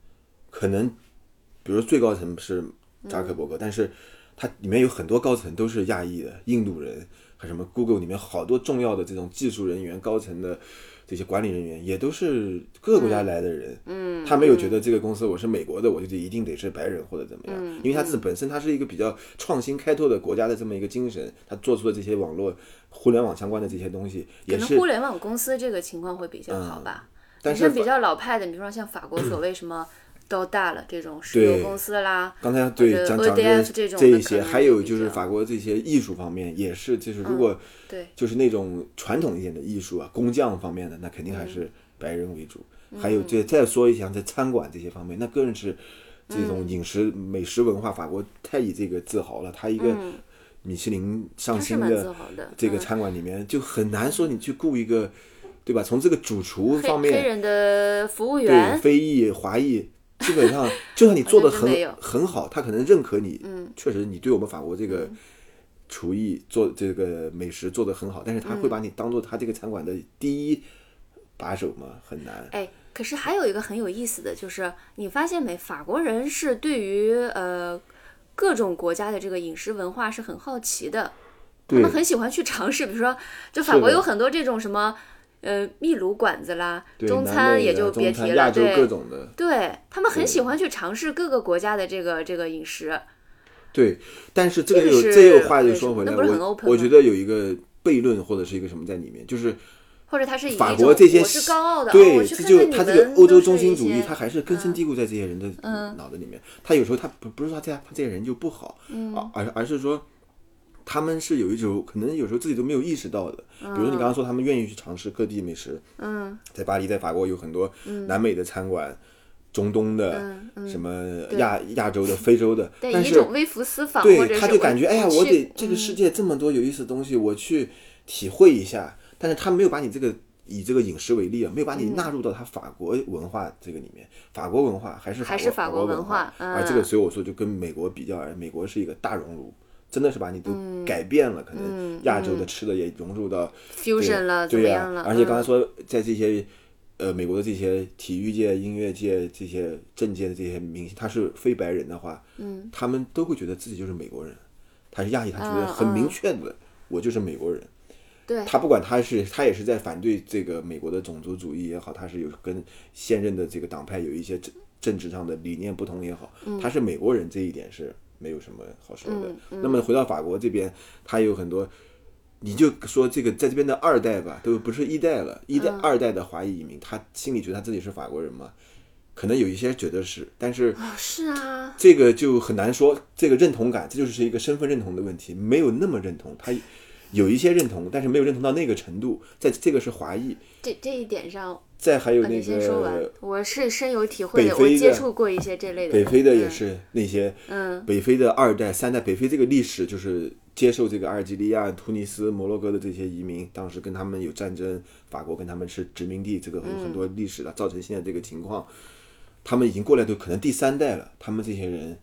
可能，比如最高层是扎克伯格，但是它里面有很多高层都是亚裔的、印度人，和什么 Google 里面好多重要的这种技术人员、高层的这些管理人员，也都是各个国家来的人。嗯，他没有觉得这个公司我是美国的，我就一定得是白人或者怎么样，因为他自己本身他是一个比较创新开拓的国家的这么一个精神，他做出的这些网络、互联网相关的这些东西，也是
可能互联网公司这个情况会比较好吧。
但是
比较老派的，比如说像法国所谓什么都大了这种石油公司啦，
刚才对讲讲
EDF
这一些，还有就是法国这些艺术方面也是，就是如果
对
就是那种传统一点的艺术啊，工匠方面的，那肯定还是白人为主。还有这再说一下，在餐馆这些方面，那更是这种饮食、美食文化，法国太以这个自豪了。他一个米其林上星的。这个
嗯
餐馆里面，就很难说你去雇一个，对吧？从这个主厨方面，
黑人的服务
对
员，
非裔、华裔，基本上就算你做的很很好，他可能认可你。嗯，确实你对我们法国这个厨艺做这个美食做的很好，但是他会把你当做他这个餐馆的第一把手吗？很难。
哎，可是还有一个很有意思的就是，你发现没？法国人是对于呃各种国家的这个饮食文化是很好奇的，他们很喜欢去尝试。比如说，就法国有很多这种什么呃秘鲁馆子啦，中餐也就别提了，对
种的，
对，他们很喜欢去尝试各个国家的这个这个饮食。
对。但是这个
这个
话又说回来，我我觉得有一个悖论或者是一个什么在里面，就是
或者他是以
法国这些
高傲的，哦、
对，这就他这个欧洲中心主义，他还是根深蒂固在这些人的脑子里面。他有时候他不不是说这样，他这些人就不好，啊而而是说他们是有一种可能有时候自己都没有意识到的。比如你刚刚说他们愿意去尝试各地美食，
嗯，
在巴黎，在法国有很多南美的餐馆。中东的、
嗯
什么亚亚洲的、非洲的，
对
但是
以一种微服私访，
对，他就感觉哎呀，我得这个世界这么多有意思的东西，我去体会一下。但是他没有把你这个以这个饮食为例啊，没有把你
嗯
纳入到他法国文化这个里面。法国文化还是
还是法国
文
文化
而这个
嗯
所以我说就跟美国比较而言，美国是一个大熔炉。真的是把你都
嗯
改变了，可能亚洲的吃的也融入到
fusion 了，怎
对呀？而且刚才
嗯
说，在这些呃美国的这些体育界、音乐界、这些政界的这些明星，他是非白人的话，嗯，他们都会觉得自己就是美国人。他是亚裔，他觉得很明确的，我就是美国人。
对
他不管他是他也是在反对这个美国的种族主义也好，他是有跟现任的这个党派有一些政政治上的理念不同也好，他是美国人这一点是没有什么好说的。那么回到法国这边，他有很多，你就说这个在这边的二代吧，都不是一代了，一代、二代的华裔移民，他心里觉得他自己是法国人嘛？可能有一些觉得是，但是
哦是啊，
这个就很难说，这个认同感，这就是一个身份认同的问题，没有那么认同，他有一些认同，但是没有认同到那个程度，在这个是华裔，
这这一点上，
再还有那
啊你先说完
个，
我是深有体会的，我接触过一些这类的，
北非的也
嗯，
是那些，
嗯
北非的二代、三代，北非这个历史就是接受这个阿尔及利亚、突尼斯、摩洛哥的这些移民，当时跟他们有战争，法国跟他们是殖民地，这个有很多历史了，造成现在这个情况。他们已经过来都可能第三代了，他们这些人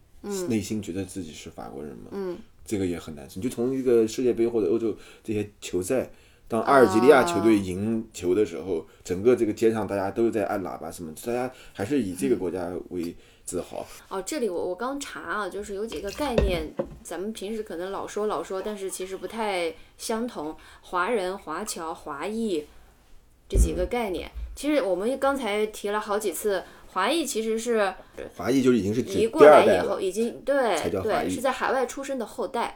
内心觉得自己是法国人嘛？
嗯，
这个也很难受。你就从一个世界杯或者欧洲这些球赛，当阿尔及利亚球队赢球的时候，整个这个街上大家都在按喇叭，什么，大家还是以这个国家为自豪。
哦，这里我我刚查啊，就是有几个概念，咱们平时可能老说老说，但是其实不太相同。华人、华侨、华裔这几个概念，其实我们刚才提了好几次。华裔其实是
华裔，就是已经是
移过来以后，已经对对，是在海外出生的后代，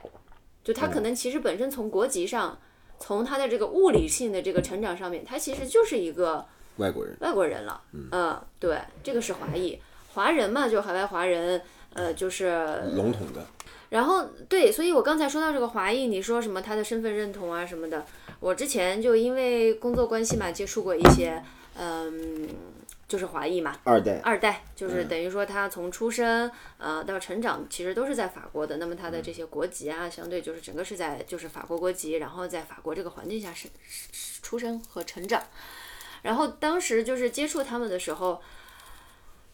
就他可能其实本身从国籍上，从他的这个物理性的这个成长上面，他其实就是一个
外国人。
外国人了。嗯，对，这个是华裔，华人嘛，就海外华人，呃，就是
笼统的。
然后对，所以我刚才说到这个华裔，你说什么他的身份认同啊什么的，我之前就因为工作关系嘛，接触过一些，嗯。就是华裔嘛，
二代，
二代就是等于说他从出生呃到成长，其实都是在法国的。那么他的这些国籍啊，相对就是整个是在就是法国国籍，然后在法国这个环境下生出生和成长。然后当时就是接触他们的时候，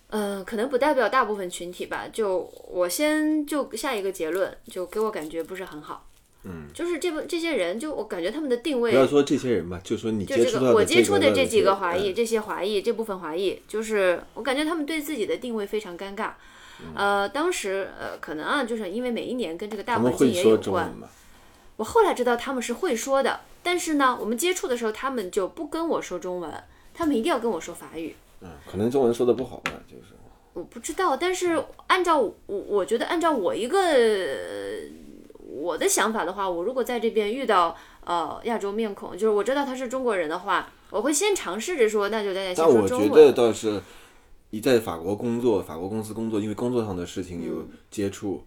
嗯，可能不代表大部分群体吧。就我先就下一个结论，就给我感觉不是很好。
嗯，
就是这部这些人，就我感觉他们的定位，
不要说这些人吧，就说你
就这个我接触
的
这几
个
华裔，这些华裔这部分华裔，就是我感觉他们对自己的定位非常尴尬。呃，当时呃，可能啊，就是因为每一年跟这个大环境也有关。我后来知道他们是会说的，但是呢，我们接触的时候，他们就不跟我说中文，他们一定要跟我说法语。
嗯，可能中文说的不好吧，就是。
我不知道，但是按照我，我觉得按照我一个。我的想法的话，我如果在这边遇到呃亚洲面孔，就是我知道他是中国人的话，我会先尝试着说，那就大家先说中
文。但我觉得倒是，你在法国工作，法国公司工作，因为工作上的事情有接触，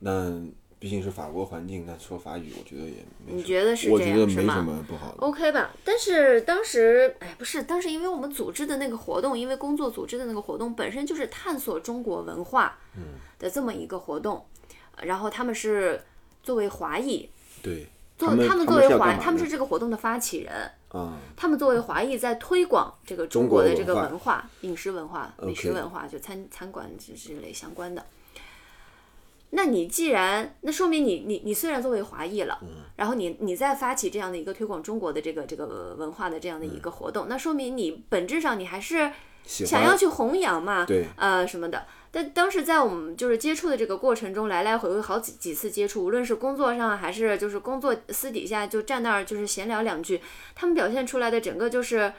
那毕竟是法国环境，那说法语，我觉得也
你觉得是这样
是吗？没什么不好的。
OK 吧？但是当时，哎，不是，当时因为我们组织的那个活动，因为工作组织的那个活动本身就是探索中国文化的这么一个活动。然后他们是作为华裔，
对，
作他们作为华，他们是这个活动的发起人
啊。
他们作为华裔在推广这个中
国
的这个文化、饮食文化、美食文化，就餐餐馆之之类相关的。那你既然，那说明你你你虽然作为华裔了，然后你你在发起这样的一个推广中国的这个这个文化的这样的一个活动，那说明你本质上你还是想要去弘扬嘛，
对，
呃什么的。但当时在我们就是接触的这个过程中，来来回回好几几次接触，无论是工作上还是就是工作私底下就站那儿就是闲聊两句，他们表现出来的整个就是。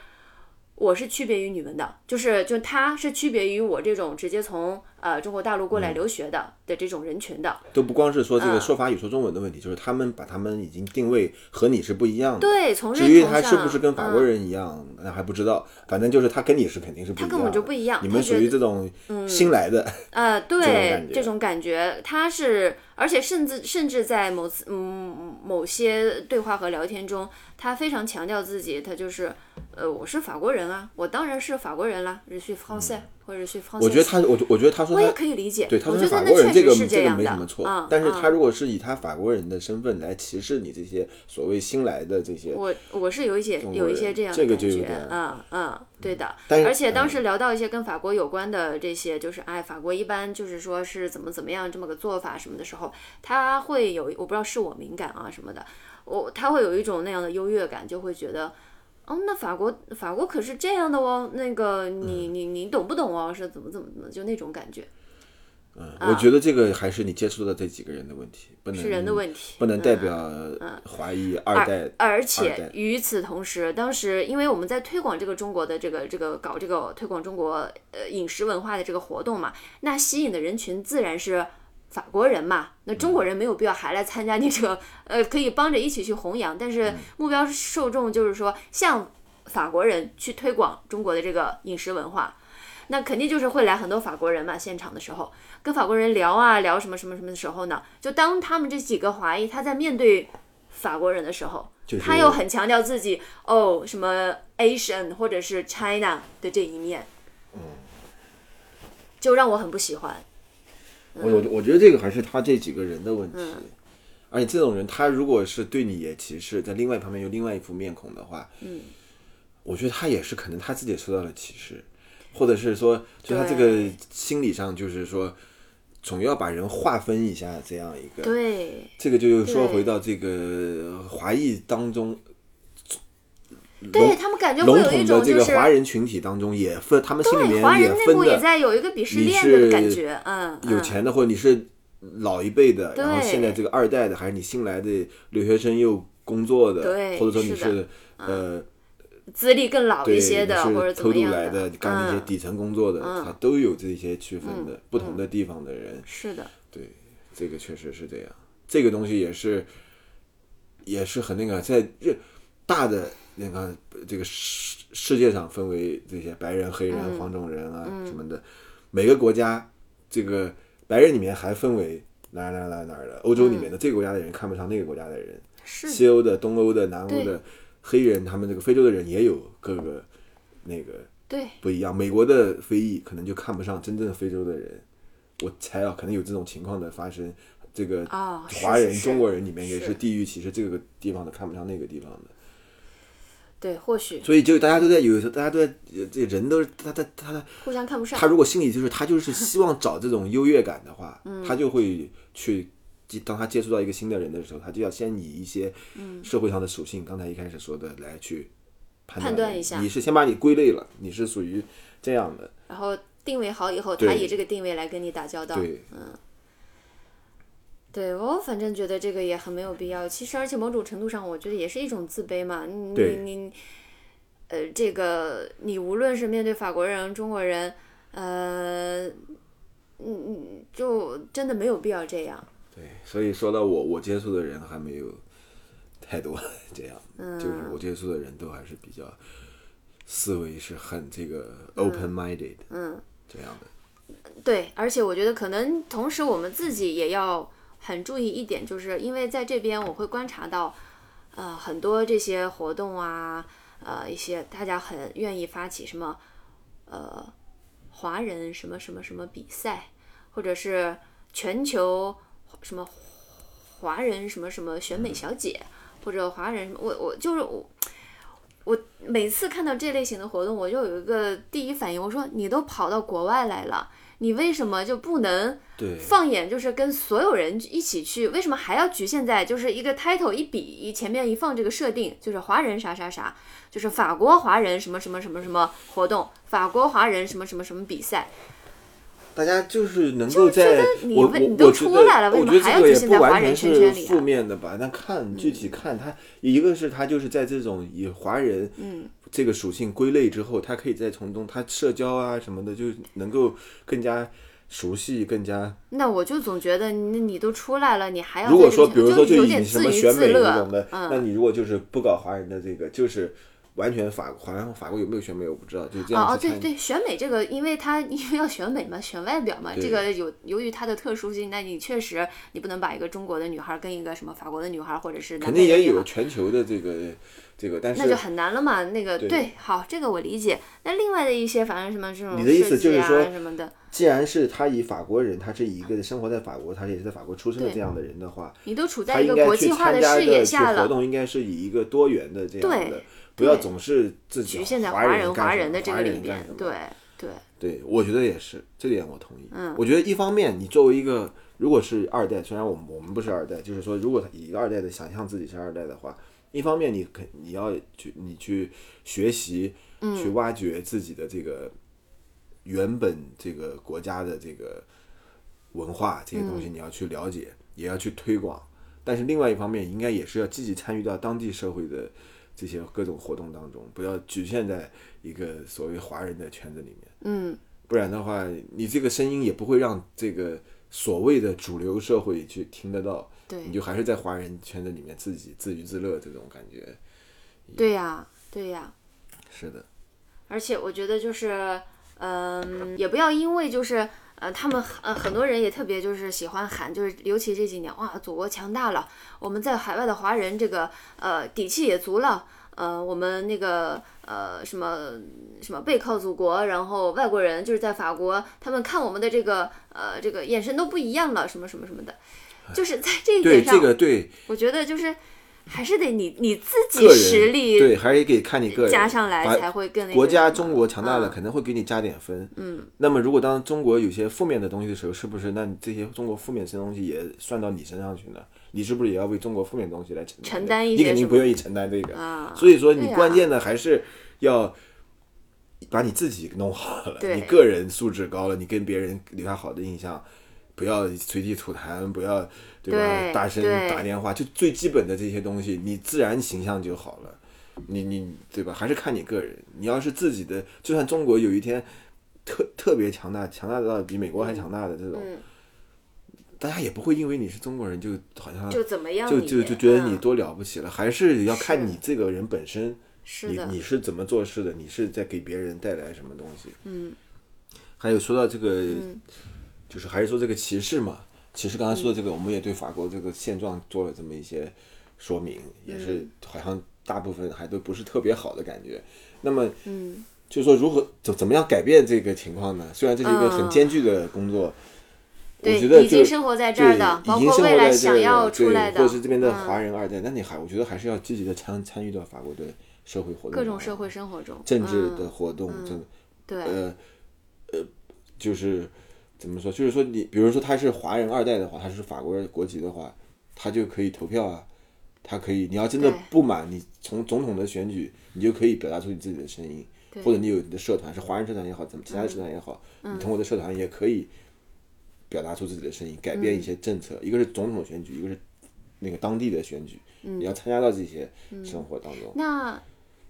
我是区别于你们的，就是就他是区别于我这种直接从呃中国大陆过来留学的的这种人群的，
都不光是说这个说法语说中文的问题，就是他们把他们已经定位和你是不一样的。
对，从
至于他是不是跟法国人一样，那还不知道。反正就是他跟你是肯定是不一样。
他根本就不一样。
你们属于这种新来的。
呃，对，这种感觉，他是，而且甚至甚至在某次嗯某些对话和聊天中，他非常强调自己，他就是。呃，我是法国人啊，我当然是法国人啦，日系法塞或者是法。
我觉得他，我我觉得他说
我也可以理解，
对，他
是
法国人，这个
这
个没什么错。但是他如果是以他法国人的身份来歧视你这些所谓新来的这些，
我我是有一些有一些这样的
感
觉，嗯嗯，对的。而且当时聊到一些跟法国有关的这些，就是哎，法国一般就是说是怎么怎么样这么个做法什么的时候，他会有我不知道是我敏感啊什么的，我他会有一种那样的优越感，就会觉得。哦，那法国法国可是这样的哦，那个你你你懂不懂哦？是怎么怎么怎么就那种感觉。
嗯，我觉得这个还是你接触的这几个人的问题，不能
是人的问题，
不能代表华裔二代。
而且与此同时，当时因为我们在推广这个中国的这个这个搞这个推广中国呃饮食文化的这个活动嘛，那吸引的人群自然是。法国人嘛，那中国人没有必要还来参加你这个，呃，可以帮着一起去弘扬，但是目标受众就是说，向法国人去推广中国的这个饮食文化，那肯定就是会来很多法国人嘛。现场的时候跟法国人聊啊，聊什么什么什么的时候呢，就当他们这几个华裔他在面对法国人的时候，他又很强调自己哦什么 Asian 或者是 China 的这一面，嗯就让我很不喜欢。
我我我觉得这个还是他这几个人的问题，而且这种人，他如果是对你也歧视，在另外一方面又另外一副面孔的话，嗯，我觉得他也是可能他自己也受到了歧视，或者是说，就他这个心理上就是说，总要把人划分一下这样一个，
对。
这个就又说回到这个华裔当中，
对，他们感觉有一
统的这个
种就是
华人群体当中也分，他们心里
对
面
华人内部也
分的
在有一个鄙视
你
链
是
的感觉，嗯，嗯。
有钱的，或者你是老一辈的，然后现在这个二代的，还是你新来的留学生又工作的，
对
或者说你
是
呃
资历更老一些的，
你
或者
是偷渡
怎么样
来的，干那些
嗯，
底层工作的，
嗯。
他都有这些区分的，不同的地方的人，
是的，
对，这个确实是这样。这个东西也是，也是很那个，在这大的那个这个世世界上分为这些白人、黑人、
嗯
黄种人啊什么的，每个国家这个白人里面还分为哪儿哪儿哪儿哪儿的，欧洲里面的这个国家的人看不上那个国家的人，西欧的、东欧的、南欧
对
的黑人，他们这个非洲的人也有各个那个
对，
不一样。美国的非裔可能就看不上真正非洲的人，我猜啊，可能有这种情况的发生。这个华人、中国人里面也
是
是地域歧视，这个地方的看不上那个地方的，
对，或许
所以就大家都在有时候大家都在这人都是他他他他
互相看不上
他，如果心里就是他就是希望找这种优越感的话，
嗯
他就会去。当他接触到一个新的人的时候，他就要先以一些社会上的属性，刚才一开始说的来去判
断一下
你是先把你归类了，你是属于这样的，
然后定位好以后，他以这个定位来跟你打交道，
对，
对我反正觉得这个也很没有必要。其实，而且某种程度上，我觉得也是一种自卑嘛。你
对
你你，呃，这个你无论是面对法国人、中国人，呃，嗯嗯，就真的没有必要这样。
对，所以说到我，我接触的人还没有太多这样，
嗯
就是我接触的人都还是比较思维是很这个 open minded，
嗯，
这样的。
对，而且我觉得可能同时我们自己也要很注意一点，就是因为在这边我会观察到，呃，很多这些活动啊，呃，一些大家很愿意发起什么，呃，华人什么什么什么比赛，或者是全球什么华人什么什么选美小姐，或者华人什么，我我就是我。我每次看到这类型的活动，我就有一个第一反应，我说你都跑到国外来了，你为什么就不能，放眼就是跟所有人一起去？为什么还要局限在就是一个 title 一比一前面一放这个设定，就是华人啥啥啥，就是法国华人什么什么什么什么活动，法国华人什么什么什么比赛？
大家就是能够在
你
我
为你都
我我觉得
出来了为
我
什么还要局
觉得这个也
限在华人
不完全是
圈圈里啊
负面的吧？那看具体看他，一个是他就是在这种以华人
嗯
这个属性归类之后，他可以再从中他社交啊什么的，就能够更加熟悉，更加
那我就总觉得你你都出来了，你还要
如果说，比如说，
就有
以
点自娱
什么选美
自乐
这种的，那
嗯。
你如果就是不搞华人的这个，就是完全法，好像法国有没有选美我不知道，就这
哦哦，
样去参。
对对，选美这个，因为他因为要选美嘛，选外表嘛，这个有由于它的特殊性，那你确实你不能把一个中国的女孩跟一个什么法国的女孩或者是南
肯定也有全球的这个这个，但是
那就很难了嘛。那个
对
对，好，这个我理解。那另外的一些，反正什么这种
你的意思就是说
什么的，
既然是他以法国人，他是一个生活在法国，他也是在法国出生的这样的人的话，
你都处
他
在一个国际化
参加
视野
的
下了，
去活动，应该是以一个多元的这样
对
的，不要总是自己
局限在
华
华人华人的这个里
华人干什。么
边对对，
对，我觉得也是，这点我同意。
嗯
我觉得一方面，你作为一个如果是二代，虽然我们我们不是二代，就是说，如果以一个二代的想象自己是二代的话，一方面你肯你要去你去学习，
嗯
去挖掘自己的这个原本这个国家的这个文化这些东
嗯
西，你要去了解，也要去推广。但是另外一方面，应该也是要积极参与到当地社会的这些各种活动当中，不要局限在一个所谓华人的圈子里面。
嗯，
不然的话，你这个声音也不会让这个所谓的主流社会去听得到，
对
你就还是在华人圈子里面自己自娱自乐这种感觉。
对呀对呀。
是的，
而且我觉得就是，嗯、也不要因为就是，呃，他们呃很多人也特别就是喜欢喊，就是尤其这几年，哇，祖国强大了，我们在海外的华人这个呃底气也足了，呃，我们那个呃什么什么背靠祖国，然后外国人就是在法国，他们看我们的这个呃这个眼神都不一样了，什么什么什么的，就是在这一
对
点上，
这个对
我觉得就是还是得你你自己实力
对，还是得看你个人
加上来才会更
国家中国强大了，
嗯
可能会给你加点分。嗯，那么如果当中国有些负面的东西的时候，是不是那你这些中国负面的东西也算到你身上去呢？你是不是也要为中国负面的东西来承担？
承担一
你
些什么
肯定不愿意承担这个。
啊，
所以说，你关键的还是要把你自己弄好了，
对
你个人素质高了，你跟别人留下好的印象，不要随地吐痰，不要对吧？
对
大声打电话，就最基本的这些东西，你自然形象就好了。你你对吧？还是看你个人。你要是自己的，就算中国有一天特特别强大，强大到比美国还强大的这种，
嗯
大家也不会因为你是中国人就好像
就怎么样
就就就觉得你
嗯
多了不起了，还是要看你这个人本身。你你是怎么做事的？你是在给别人带来什么东西？嗯，还有说到这个，就是还是说这个歧视嘛。其实刚才说的这个，我们也对法国这个现状做了这么一些说明，也是好像大部分还都不是特别好的感觉。那么，
嗯，
就是说如何怎怎么样改变这个情况呢？虽然这是一个很
嗯
艰巨的工作，我
对
觉得就
已经生活在这儿的包括未来想要出来的
或者是这边的
嗯
华人二代，那你还我觉得还是要积极的参参与到法国的社会活动
各种社会生活中，
政治
嗯
的活动，政
对，
呃呃，就是怎么说？就是说你，比如说他是华人二代的话，他是法国国籍的话，他就可以投票啊，他可以，你要真的不满，你从总统的选举，你就可以表达出你自己的声音，或者你有你的社团，是华人社团也好，怎么其他的社团也好，
嗯
你通过的社团也可以表达出自己的声音，改变一些政策，一个是总统选举，一个是那个当地的选举，
嗯
你要参加到这些生活当中。
那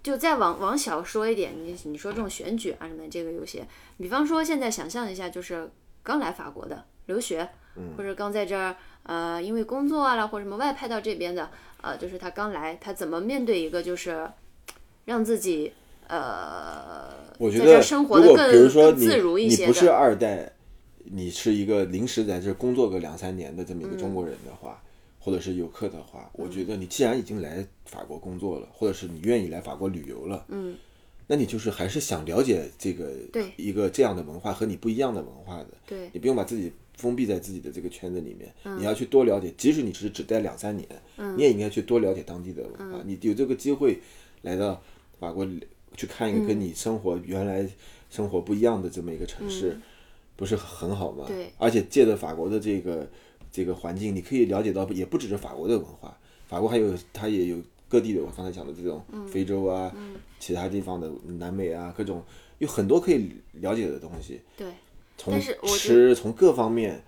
就再往往小说一点，你你说这种选举啊什么，这个有些，比方说现在想象一下，就是刚来法国的留学，或者刚在这儿呃因为工作啊啦或者什么外派到这边的，呃，就是他刚来，他怎么面对一个就是让自己呃
我觉得，如果
生活的更
比如说你
更自如一些
你不是，二代，你是一个临时在这儿工作个两三年的这么一个
嗯
中国人的话，或者是游客的话，我觉得你既然已经来法国工作了，或者是你愿意来法国旅游了，
嗯，
那你就是还是想了解这个
对。
一个这样的文化和你不一样的文化的，
对。
你不用把自己封闭在自己的这个圈子里面，
嗯。
你要去多了解，即使你只是只待两三年，你也应该去多了解当地的文
嗯。
化。你有这个机会来到法国去看一个
嗯。
跟你生活、原来生活不一样的这么一个城市，不是很好吗？
嗯对。
而且借着法国的这个这个环境，你可以了解到，也不只是法国的文化，法国还有它也有各地的，我刚才讲的这种
嗯
非洲啊，其他地方的南美啊，各种有很多可以了解的东西。
对，
从
但是我觉
吃，从各方面，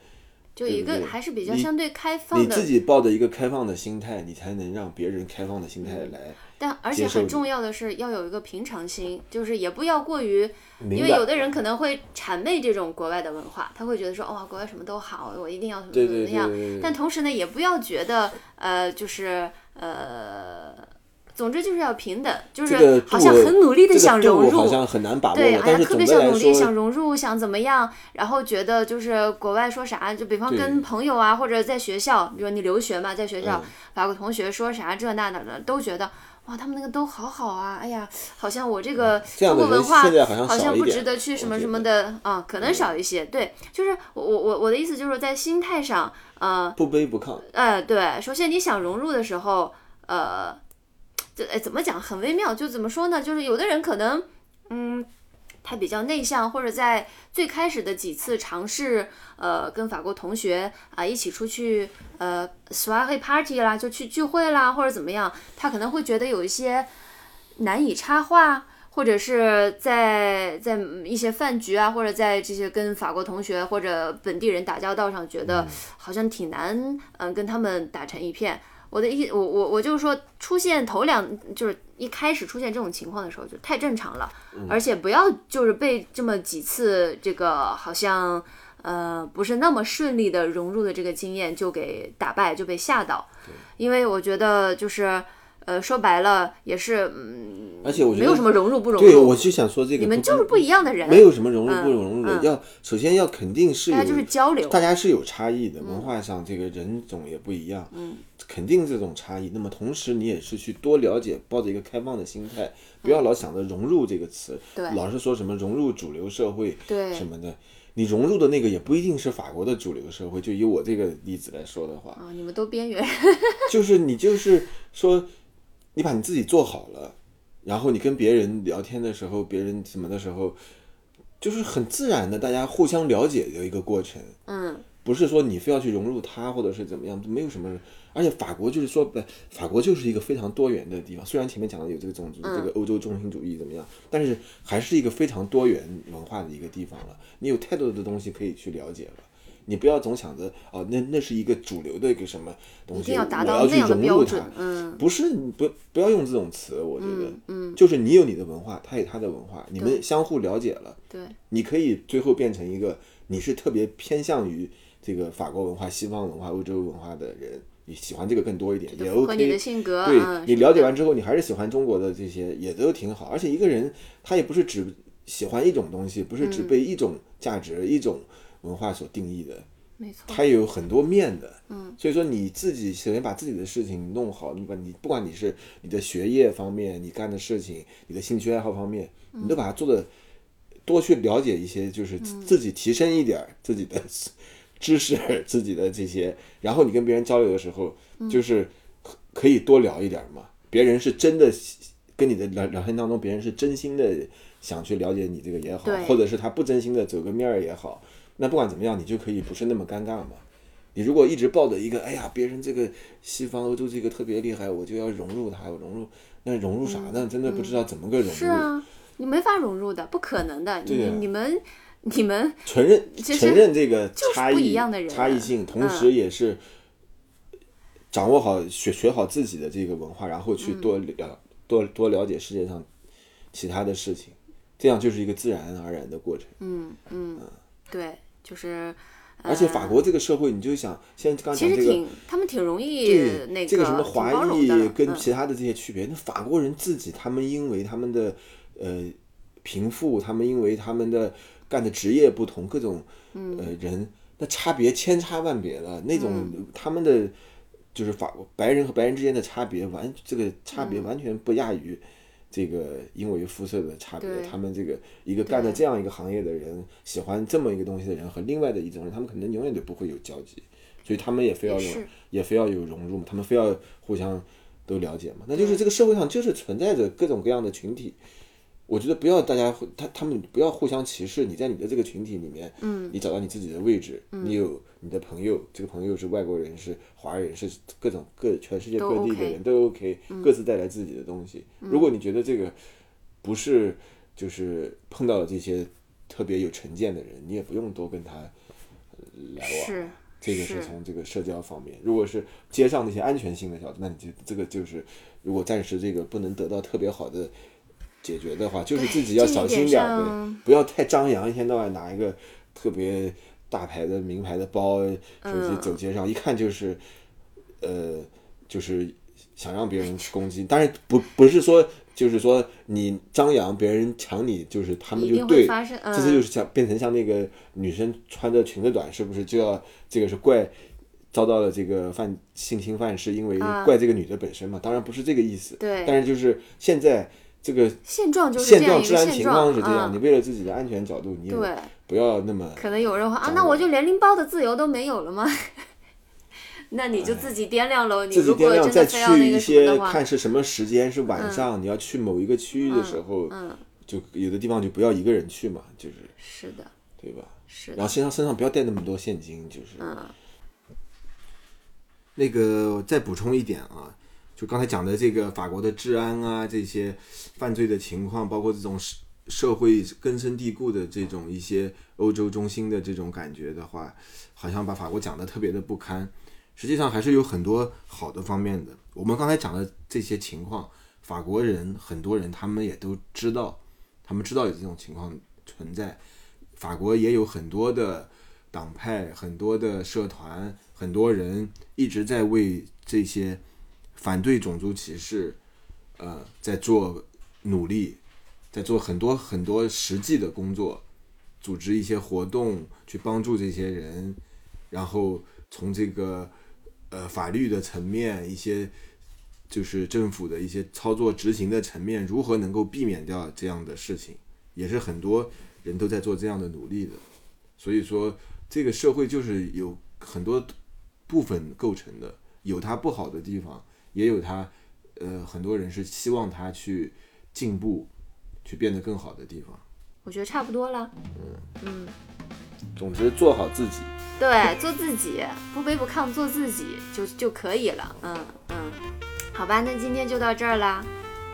就一个还是比较相对开放的
你自己抱着一个开放的心态，你才能让别人开放的心态
嗯
来。
但而且很重要的是要有一个平常心，就是也不要过于，因为有的人可能会谄媚这种国外的文化，他会觉得说，哇，国外什么都好，我一定要怎么怎么样。
对对对
但同时呢，也不要觉得，呃，就是呃，总之就是要平等，就是好像很努力的想融入，
对好像很难把握
对，
的，
哎呀，
但是总
特别想努力，想融入，想怎么样，然后觉得就是国外说啥，就比方跟。朋友啊，或者在学校，比如你留学嘛，在学校
嗯。
法国同学说啥这那的的，都觉得哇，他们那个都好好啊，哎呀，好像我这个中国文化
好像
不值得去什么什么的啊，可能少一些。对，就是我我我我的意思就是在心态上，呃
不卑不亢。
呃，对，首先你想融入的时候，呃，这哎怎么讲很微妙，就怎么说呢？就是有的人可能，嗯，他比较内向，或者在最开始的几次尝试，呃，跟法国同学啊、一起出去，呃 s w a g party 啦，就去聚会啦，或者怎么样，他可能会觉得有一些难以插话。或者是在在一些饭局啊，或者在这些跟法国同学或者本地人打交道上，觉得好像挺难，嗯，跟他们打成一片。我的意，我我我就是说，出现头两就是一开始出现这种情况的时候，就太正常了，而且不要就是被这么几次这个好像呃不是那么顺利的融入的这个经验就给打败，就被吓到，因为我觉得就是。呃，说白了也是，嗯，
而且我觉得
没有什么融入不融入对，
我就想说这个，
你们就是不一样的人，
没有什么融入
嗯
不融入的，
嗯
要首先要肯定是有
大家就是交流，
大家是有差异的，文化上这个人种也不一样，
嗯，
肯定这种差异。那么同时你也是去多了解，抱着一个开放的心态，不要老想着融入这个词，
嗯对
老是说什么融入主流社会，
对
什么的。你融入的那个也不一定是法国的主流社会，就以我这个例子来说的话，
啊，你们都边缘，
就是你就是说，你把你自己做好了，然后你跟别人聊天的时候，别人什么的时候，就是很自然的，大家互相了解的一个过程。
嗯，
不是说你非要去融入他，或者是怎么样，没有什么。而且法国就是说，不，法国就是一个非常多元的地方。虽然前面讲的有这个种族、这个欧洲中心主义怎么样，但是还是一个非常多元文化的一个地方了。你有太多的东西可以去了解了。你不要总想着哦，那那是一个主流的一个什么东西，
一定要达
我要去
到那样的
融入它
标准。，嗯，
不是，你不不要用这种词，我觉得，
嗯，
就是你有你的文化，他有他的文化，你们相互了解了，
对，
你可以最后变成一个你是特别偏向于这个法国文化、西方文化、欧洲文化的人，你喜欢这个更多一点也
OK，你的。性格，
对
嗯，
你了解完之后，你还是喜欢中国的这些，也都挺好。而且一个人他也不是只喜欢一种东西，不是
嗯
只被一种价值、一种文化所定义的。
没错，
它有很多面的，嗯，所以说你自己首先把自己的事情弄好，你把你不管你是你的学业方面，你干的事情，你的兴趣爱好方面，你都把它做的多去了解一些，就是自自己提升一点 自己的知识，自己的这些，然后你跟别人交流的时候，就是可可以多聊一点儿嘛，别人是真的跟你的聊聊天当中，别人是真心的想去了解你这个也好，或者是他不真心的走个面儿也好。那不管怎么样，你就可以不是那么尴尬嘛。你如果一直抱着一个，哎呀，别人这个西方欧洲这个特别厉害，我就要融入他，我融入，那融入啥呢？真的不知道怎么个融入。
是啊，你没法融入的，不可能的，你你们你们
承认承认这个
就是
差异
不一样的人
差异性，同时也是掌握好学学好自己的这个文化，然后去多
嗯
了、多多了解世界上其他的事情，这样就是一个自然而然的过程。
嗯嗯，对，就是。
而且法国这个社会，你就想，现在刚讲这个。
挺，他们挺容易
这个什么华裔跟
嗯
其他的这些区别，那法国人自己，他们因为他们的呃贫富，他们因为他们的干的职业不同，各种
嗯
呃人，那差别千差万别了。那种他们的就是法国白人和白人之间的差别，完这个差
嗯
别完全不亚于。这个因为肤色的差别，他们这个一个干的这样一个行业的人，喜欢这么一个东西的人和另外的一种人，他们可能永远都不会有交集，所以他们也非要有
也
也非要有融入嘛，他们非要互相都了解嘛。那就是这个社会上就是存在着各种各样的群体，我觉得不要大家互他他们不要互相歧视。你在你的这个群体里面，嗯，你找到你自己的位置，你有你的朋友，这个朋友是外国人，是华人，是各种各全世界各地的人都 OK，各自带来自己的东西。如果你觉得这个不是就是碰到了这些特别有成见的人，你也不用多跟他呃来往。
是
这个是
是
从这个社交方面，如果是街上那些安全性的小子，那你就这个就是，如果暂时这个不能得到特别好的解决的话，就是自己要小心点不要太张扬，一天到晚拿一个特别大牌的名牌的包，手
嗯
机走街上，一看就是，呃，就是想让别人去攻击，但是不不是说。就是说，你张扬，别人抢你，就是他们就对，这次就是像变成像那个女生穿着裙子短，是不是就要这个是怪遭到了这个犯性侵犯，是因为
啊
怪这个女的本身嘛？当然不是这个意思。
对
但是就是现在这个
现状就是
现状治安情况是这样，
嗯
你为了自己的安全角度，你也不要那么
可能有人会啊，那我就连拎包的自由都没有了吗？那你就自己掂量喽。你
自己
如果
掂量，再
真的非要那
去一
个什么
些
的话，
看是什么时间，是晚上，你要去某一个区域的时候，
嗯，
就有的地方就不要一个人去嘛，就是
是的，
对吧？
是，
然后身上身上不要带那么多现金，就是。
嗯
那个再补充一点啊，就刚才讲的这个法国的治安啊，这些犯罪的情况，包括这种社社会根深蒂固的这种一些欧洲中心的这种感觉的话，好像把法国讲的特别的不堪。实际上还是有很多好的方面的。我们刚才讲的这些情况，法国人很多人他们也都知道，他们知道有这种情况存在。法国也有很多的党派、很多的社团、很多人一直在为这些反对种族歧视、呃，在做努力，在做很多很多实际的工作，组织一些活动去帮助这些人，然后从这个呃法律的层面，一些就是政府的一些操作执行的层面，如何能够避免掉这样的事情，也是很多人都在做这样的努力的。所以说，这个社会就是有很多部分构成的，有它不好的地方，也有他呃很多人是希望他去进步，去变得更好的地方。
我觉得差不多了。
嗯，总之做好自己。
对，做自己，不卑不亢，做自己就就可以了。嗯嗯，好吧，那今天就到这儿啦。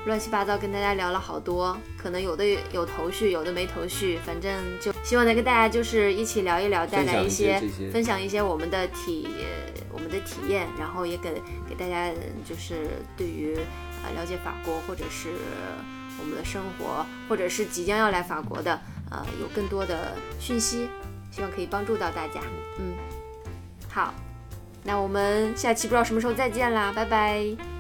乱七八糟跟大家聊了好多，可能有的有头绪，有的没头绪，反正就希望能跟大家就是一起聊一聊，带来
一
些
分
享一些我们的体我们的体验，然后也给给大家就是对于呃了解法国或者是我们的生活，或者是即将要来法国的呃有更多的讯息，希望可以帮助到大家。嗯，好，那我们下期不知道什么时候再见啦，拜拜。